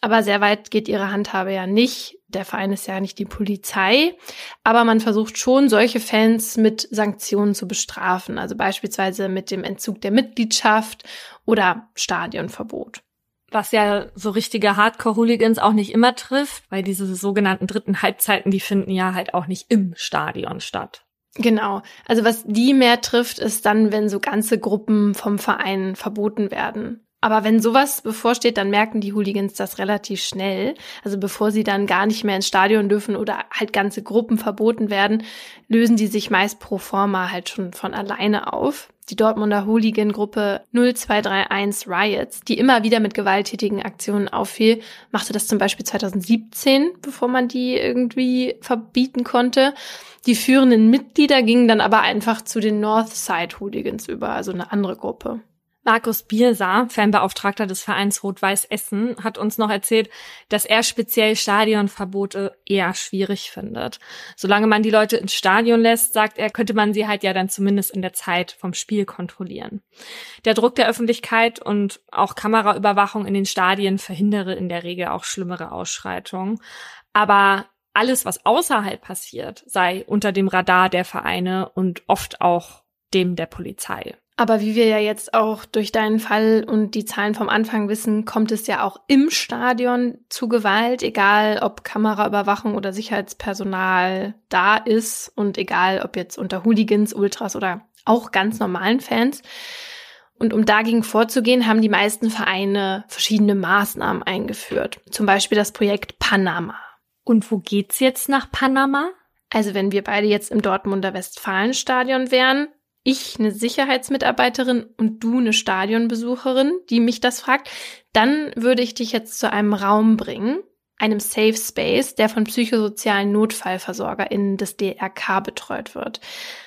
Aber sehr weit geht ihre Handhabe ja nicht. Der Verein ist ja nicht die Polizei. Aber man versucht schon, solche Fans mit Sanktionen zu bestrafen. Also beispielsweise mit dem Entzug der Mitgliedschaft oder Stadionverbot. Was ja so richtige Hardcore-Hooligans auch nicht immer trifft, weil diese sogenannten dritten Halbzeiten, die finden ja halt auch nicht im Stadion statt. Genau. Also was die mehr trifft, ist dann, wenn so ganze Gruppen vom Verein verboten werden. Aber wenn sowas bevorsteht, dann merken die Hooligans das relativ schnell. Also bevor sie dann gar nicht mehr ins Stadion dürfen oder halt ganze Gruppen verboten werden, lösen die sich meist pro forma halt schon von alleine auf. Die Dortmunder Hooligan-Gruppe 0231 Riots, die immer wieder mit gewalttätigen Aktionen auffiel, machte das zum Beispiel 2017, bevor man die irgendwie verbieten konnte. Die führenden Mitglieder gingen dann aber einfach zu den Northside Hooligans über, also eine andere Gruppe. Markus Biersa, Fanbeauftragter des Vereins Rot-Weiß Essen, hat uns noch erzählt, dass er speziell Stadionverbote eher schwierig findet. Solange man die Leute ins Stadion lässt, sagt er, könnte man sie halt ja dann zumindest in der Zeit vom Spiel kontrollieren. Der Druck der Öffentlichkeit und auch Kameraüberwachung in den Stadien verhindere in der Regel auch schlimmere Ausschreitungen. Aber alles, was außerhalb passiert, sei unter dem Radar der Vereine und oft auch dem der Polizei. Aber wie wir ja jetzt auch durch deinen Fall und die Zahlen vom Anfang wissen, kommt es ja auch im Stadion zu Gewalt, egal ob Kameraüberwachung oder Sicherheitspersonal da ist und egal ob jetzt unter Hooligans, Ultras oder auch ganz normalen Fans. Und um dagegen vorzugehen, haben die meisten Vereine verschiedene Maßnahmen eingeführt. Zum Beispiel das Projekt Panama. Und wo geht's jetzt nach Panama? Also wenn wir beide jetzt im Dortmunder Westfalenstadion wären, ich eine Sicherheitsmitarbeiterin und du eine Stadionbesucherin, die mich das fragt, dann würde ich dich jetzt zu einem Raum bringen, einem Safe Space, der von psychosozialen NotfallversorgerInnen des DRK betreut wird.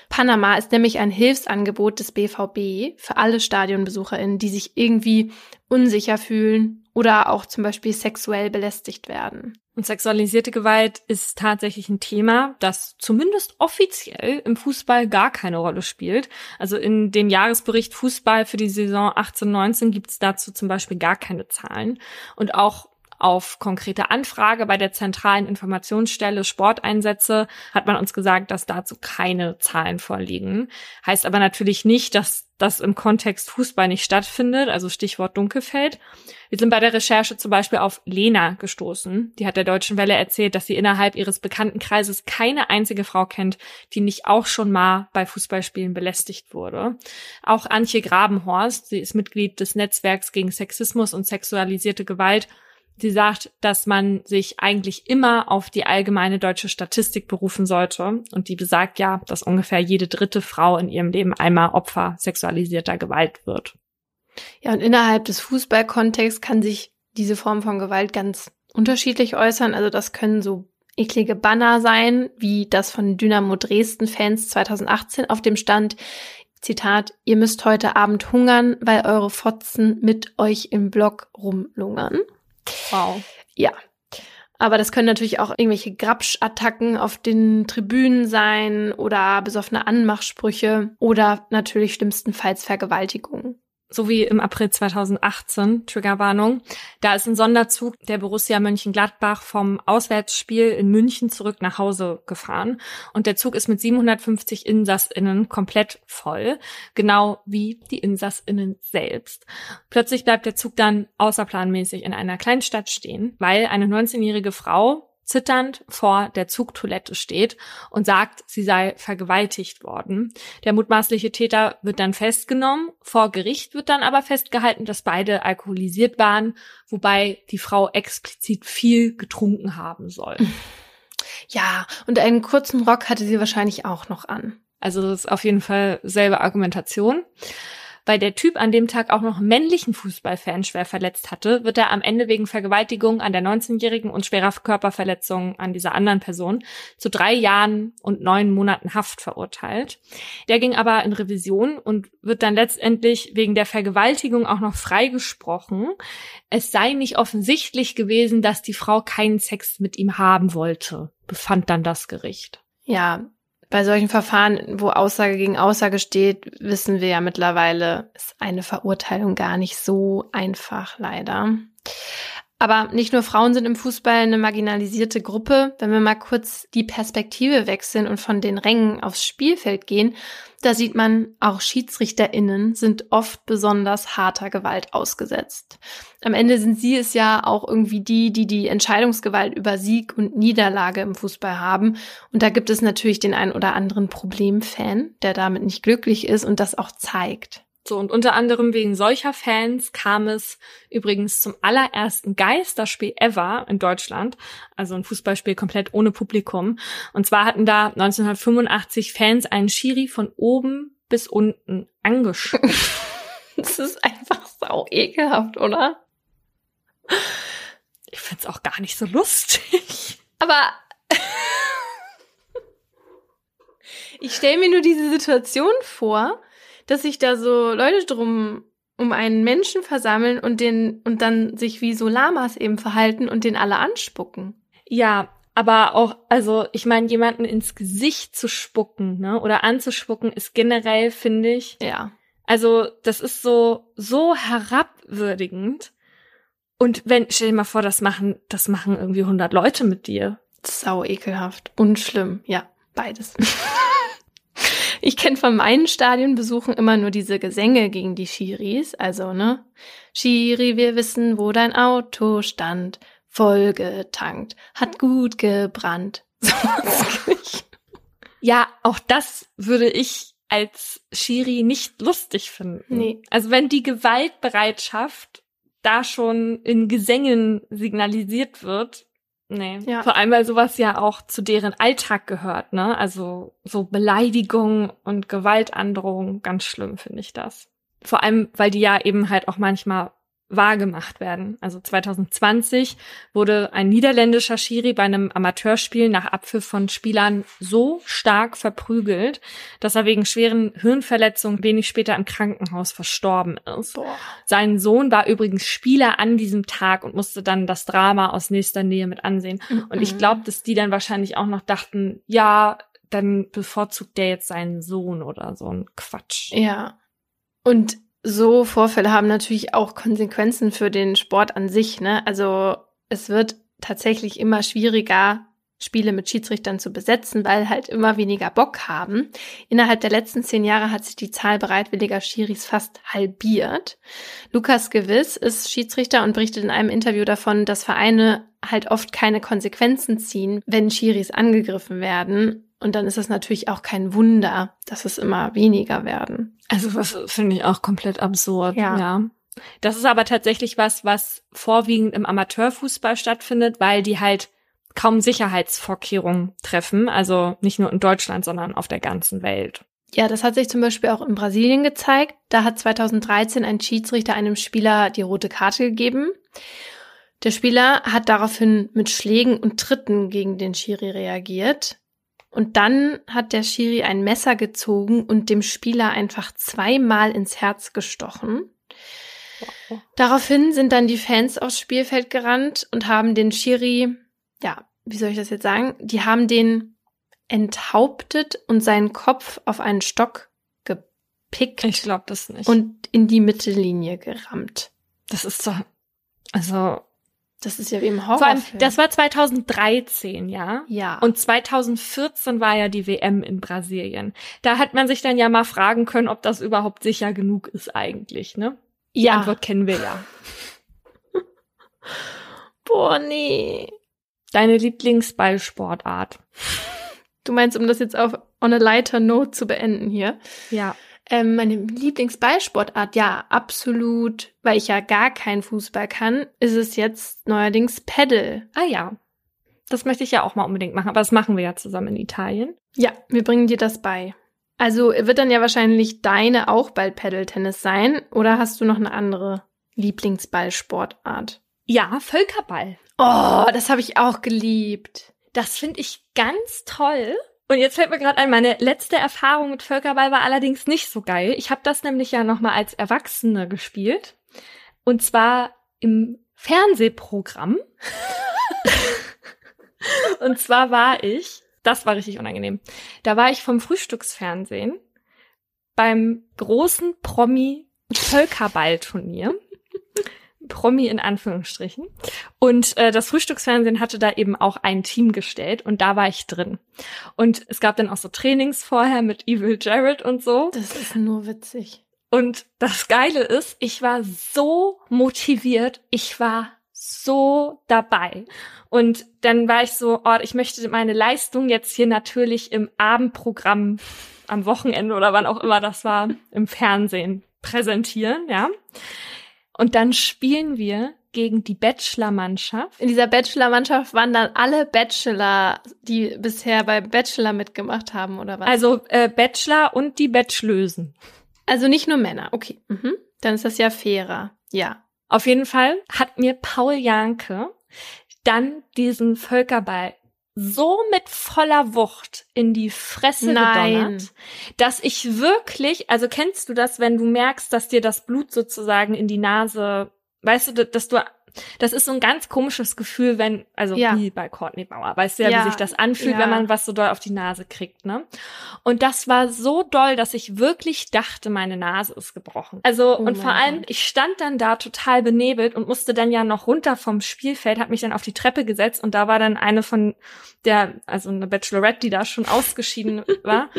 Panama ist nämlich ein Hilfsangebot des BVB für alle StadionbesucherInnen, die sich irgendwie unsicher fühlen oder auch zum Beispiel sexuell belästigt werden. Und sexualisierte Gewalt ist tatsächlich ein Thema, das zumindest offiziell im Fußball gar keine Rolle spielt. Also in dem Jahresbericht Fußball für die Saison 18-19 gibt es dazu zum Beispiel gar keine Zahlen. Und auch Auf konkrete Anfrage bei der zentralen Informationsstelle Sporteinsätze hat man uns gesagt, dass dazu keine Zahlen vorliegen. Heißt aber natürlich nicht, dass das im Kontext Fußball nicht stattfindet, also Stichwort Dunkelfeld. Wir sind bei der Recherche zum Beispiel auf Lena gestoßen. Die hat der Deutschen Welle erzählt, dass sie innerhalb ihres Bekanntenkreises keine einzige Frau kennt, die nicht auch schon mal bei Fußballspielen belästigt wurde. Auch Antje Grabenhorst, sie ist Mitglied des Netzwerks gegen Sexismus und sexualisierte Gewalt Sie sagt, dass man sich eigentlich immer auf die allgemeine deutsche Statistik berufen sollte. Und die besagt ja, dass ungefähr jede dritte Frau in ihrem Leben einmal Opfer sexualisierter Gewalt wird. Ja, und innerhalb des Fußballkontexts kann sich diese Form von Gewalt ganz unterschiedlich äußern. Also das können so eklige Banner sein, wie das von Dynamo Dresden Fans 2018 auf dem Stand, Zitat, ihr müsst heute Abend hungern, weil eure Fotzen mit euch im Block rumlungern. Wow. Ja. Aber das können natürlich auch irgendwelche Grabschattacken auf den Tribünen sein oder besoffene Anmachsprüche oder natürlich schlimmstenfalls Vergewaltigungen so wie im April 2018, Triggerwarnung. Da ist ein Sonderzug der Borussia Mönchengladbach vom Auswärtsspiel in München zurück nach Hause gefahren. Und der Zug ist mit 750 InsassInnen komplett voll. Genau wie die InsassInnen selbst. Plötzlich bleibt der Zug dann außerplanmäßig in einer Kleinstadt stehen, weil eine 19-jährige Frau zitternd vor der Zugtoilette steht und sagt, sie sei vergewaltigt worden. Der mutmaßliche Täter wird dann festgenommen. Vor Gericht wird dann aber festgehalten, dass beide alkoholisiert waren, wobei die Frau explizit viel getrunken haben soll. Ja, und einen kurzen Rock hatte sie wahrscheinlich auch noch an. Also das ist auf jeden Fall selbe Argumentation. Weil der Typ an dem Tag auch noch männlichen Fußballfan schwer verletzt hatte, wird er am Ende wegen Vergewaltigung an der 19-Jährigen und schwerer Körperverletzung an dieser anderen Person zu drei Jahren und neun Monaten Haft verurteilt. Der ging aber in Revision und wird dann letztendlich wegen der Vergewaltigung auch noch freigesprochen. Es sei nicht offensichtlich gewesen, dass die Frau keinen Sex mit ihm haben wollte, befand dann das Gericht. Ja, bei solchen Verfahren, wo Aussage gegen Aussage steht, wissen wir ja mittlerweile, ist eine Verurteilung gar nicht so einfach, leider. Aber nicht nur Frauen sind im Fußball eine marginalisierte Gruppe. Wenn wir mal kurz die Perspektive wechseln und von den Rängen aufs Spielfeld gehen, da sieht man, auch SchiedsrichterInnen sind oft besonders harter Gewalt ausgesetzt. Am Ende sind sie es ja auch irgendwie die, die die Entscheidungsgewalt über Sieg und Niederlage im Fußball haben. Und da gibt es natürlich den einen oder anderen Problemfan, der damit nicht glücklich ist und das auch zeigt. So, und unter anderem wegen solcher Fans kam es übrigens zum allerersten Geisterspiel ever in Deutschland. Also ein Fußballspiel komplett ohne Publikum. Und zwar hatten da 1985 Fans einen Schiri von oben bis unten angeschaut. das ist einfach sau ekelhaft, oder? Ich find's auch gar nicht so lustig. Aber ich stelle mir nur diese Situation vor, dass sich da so Leute drum um einen Menschen versammeln und den und dann sich wie so Lamas eben verhalten und den alle anspucken. Ja, aber auch, also ich meine, jemanden ins Gesicht zu spucken, ne, oder anzuspucken, ist generell, finde ich. Ja. Also, das ist so, so herabwürdigend. Und wenn, stell dir mal vor, das machen, das machen irgendwie 100 Leute mit dir. Sau ekelhaft und schlimm. Ja, beides. Ich kenne von meinen Stadionbesuchen immer nur diese Gesänge gegen die Schiris. Also, ne? Schiri, wir wissen, wo dein Auto stand. Voll getankt. Hat gut gebrannt. ja, auch das würde ich als Schiri nicht lustig finden. Nee. Also wenn die Gewaltbereitschaft da schon in Gesängen signalisiert wird, Nee. Ja. Vor allem, weil sowas ja auch zu deren Alltag gehört, ne? Also so Beleidigung und Gewaltandrohung, ganz schlimm finde ich das. Vor allem, weil die ja eben halt auch manchmal wahrgemacht werden. Also 2020 wurde ein niederländischer Schiri bei einem Amateurspiel nach Abpfiff von Spielern so stark verprügelt, dass er wegen schweren Hirnverletzungen wenig später im Krankenhaus verstorben ist. Boah. Sein Sohn war übrigens Spieler an diesem Tag und musste dann das Drama aus nächster Nähe mit ansehen. Mhm. Und ich glaube, dass die dann wahrscheinlich auch noch dachten, ja, dann bevorzugt der jetzt seinen Sohn oder so ein Quatsch. Ja. Und so Vorfälle haben natürlich auch Konsequenzen für den Sport an sich, ne? Also es wird tatsächlich immer schwieriger, Spiele mit Schiedsrichtern zu besetzen, weil halt immer weniger Bock haben. Innerhalb der letzten zehn Jahre hat sich die Zahl bereitwilliger Schiris fast halbiert. Lukas Gewiss ist Schiedsrichter und berichtet in einem Interview davon, dass Vereine halt oft keine Konsequenzen ziehen, wenn Schiris angegriffen werden. Und dann ist es natürlich auch kein Wunder, dass es immer weniger werden. Also was finde ich auch komplett absurd. Ja. ja. Das ist aber tatsächlich was, was vorwiegend im Amateurfußball stattfindet, weil die halt kaum Sicherheitsvorkehrungen treffen. Also nicht nur in Deutschland, sondern auf der ganzen Welt. Ja, das hat sich zum Beispiel auch in Brasilien gezeigt. Da hat 2013 ein Schiedsrichter einem Spieler die rote Karte gegeben. Der Spieler hat daraufhin mit Schlägen und Tritten gegen den Schiri reagiert. Und dann hat der Schiri ein Messer gezogen und dem Spieler einfach zweimal ins Herz gestochen. Daraufhin sind dann die Fans aufs Spielfeld gerannt und haben den Schiri ja, wie soll ich das jetzt sagen? Die haben den enthauptet und seinen Kopf auf einen Stock gepickt. Ich glaube das nicht. Und in die Mittellinie gerammt. Das ist doch, also. Das ist ja wie im Horror. Vor allem, das war 2013, ja? Ja. Und 2014 war ja die WM in Brasilien. Da hat man sich dann ja mal fragen können, ob das überhaupt sicher genug ist eigentlich, ne? Die ja. Antwort kennen wir ja. Boah, nee. Deine Lieblingsballsportart. Du meinst, um das jetzt auf on a lighter note zu beenden hier? Ja. Ähm, meine Lieblingsballsportart, ja, absolut, weil ich ja gar keinen Fußball kann, ist es jetzt neuerdings Paddle. Ah ja. Das möchte ich ja auch mal unbedingt machen, aber das machen wir ja zusammen in Italien. Ja, wir bringen dir das bei. Also wird dann ja wahrscheinlich deine auch bald Paddle-Tennis sein, oder hast du noch eine andere Lieblingsballsportart? Ja, Völkerball. Oh, das habe ich auch geliebt. Das finde ich ganz toll. Und jetzt fällt mir gerade ein, meine letzte Erfahrung mit Völkerball war allerdings nicht so geil. Ich habe das nämlich ja noch mal als Erwachsene gespielt. Und zwar im Fernsehprogramm. Und zwar war ich, das war richtig unangenehm, da war ich vom Frühstücksfernsehen beim großen Promi-Völkerball-Turnier. Promi in Anführungsstrichen. Und äh, das Frühstücksfernsehen hatte da eben auch ein Team gestellt und da war ich drin. Und es gab dann auch so Trainings vorher mit Evil Jared und so. Das ist nur witzig. Und das Geile ist, ich war so motiviert, ich war so dabei. Und dann war ich so, oh, ich möchte meine Leistung jetzt hier natürlich im Abendprogramm am Wochenende oder wann auch immer das war, im Fernsehen präsentieren, ja. Und dann spielen wir gegen die Bachelor-Mannschaft. In dieser Bachelor-Mannschaft waren dann alle Bachelor, die bisher bei Bachelor mitgemacht haben, oder was? Also äh, Bachelor und die Bachelösen. Also nicht nur Männer, okay. Mhm. Dann ist das ja fairer. Ja. Auf jeden Fall hat mir Paul Janke dann diesen Völkerball so mit voller Wucht in die Fresse Nein. gedonnert, dass ich wirklich, also kennst du das, wenn du merkst, dass dir das Blut sozusagen in die Nase, weißt du, dass du das ist so ein ganz komisches Gefühl, wenn, also Ja. wie bei Courtney Bauer, weißt du ja, Ja, wie sich das anfühlt, ja. wenn man was so doll auf die Nase kriegt, ne? Und das war so doll, dass ich wirklich dachte, meine Nase ist gebrochen. Also, Oh und vor allem, Gott. ich stand dann da total benebelt und musste dann ja noch runter vom Spielfeld, hat mich dann auf die Treppe gesetzt und da war dann eine von der, also eine Bachelorette, die da schon ausgeschieden war.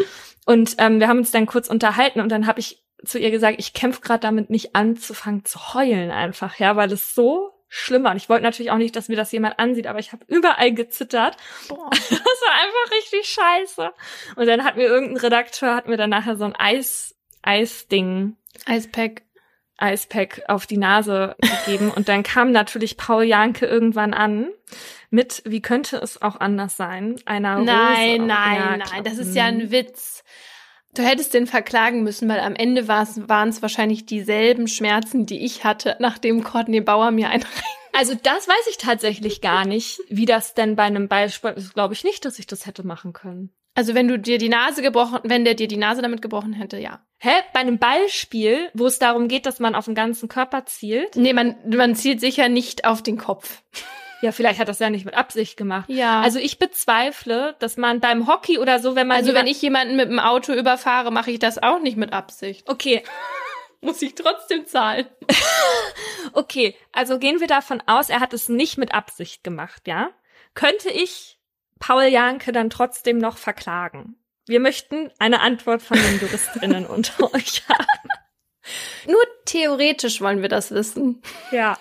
Und ähm, wir haben uns dann kurz unterhalten und dann habe ich zu ihr gesagt, ich kämpfe gerade damit nicht anzufangen zu heulen einfach, ja, weil es so schlimm war. Und ich wollte natürlich auch nicht, dass mir das jemand ansieht, aber ich habe überall gezittert. Boah. Das war einfach richtig scheiße. Und dann hat mir irgendein Redakteur, hat mir dann nachher so ein Eis, Eisding, Eispack. Eispack auf die Nase gegeben. Und dann kam natürlich Paul Janke irgendwann an mit, wie könnte es auch anders sein, einer Rose. Nein, auf- nein, Ja, nein, das ist ja ein Witz. Du hättest den verklagen müssen, weil am Ende waren es wahrscheinlich dieselben Schmerzen, die ich hatte, nachdem Courtney Bauer mir einen Also das weiß ich tatsächlich gar nicht, wie das denn bei einem Ballsport ist. Glaube ich nicht, dass ich das hätte machen können. Also wenn du dir die Nase gebrochen, wenn der dir die Nase damit gebrochen hätte, ja. Hä? Bei einem Ballspiel, wo es darum geht, dass man auf den ganzen Körper zielt? Nee, man, man zielt sicher nicht auf den Kopf. Ja, vielleicht hat das ja nicht mit Absicht gemacht. Ja. Also, ich bezweifle, dass man beim Hockey oder so, wenn man also wenn ich jemanden mit dem Auto überfahre, mache ich das auch nicht mit Absicht. okay, muss ich trotzdem zahlen. okay, also gehen wir davon aus, er hat es nicht mit Absicht gemacht, ja? Könnte ich Paul Janke dann trotzdem noch verklagen? Wir möchten eine Antwort von den JuristInnen unter euch haben. Nur theoretisch wollen wir das wissen. Ja.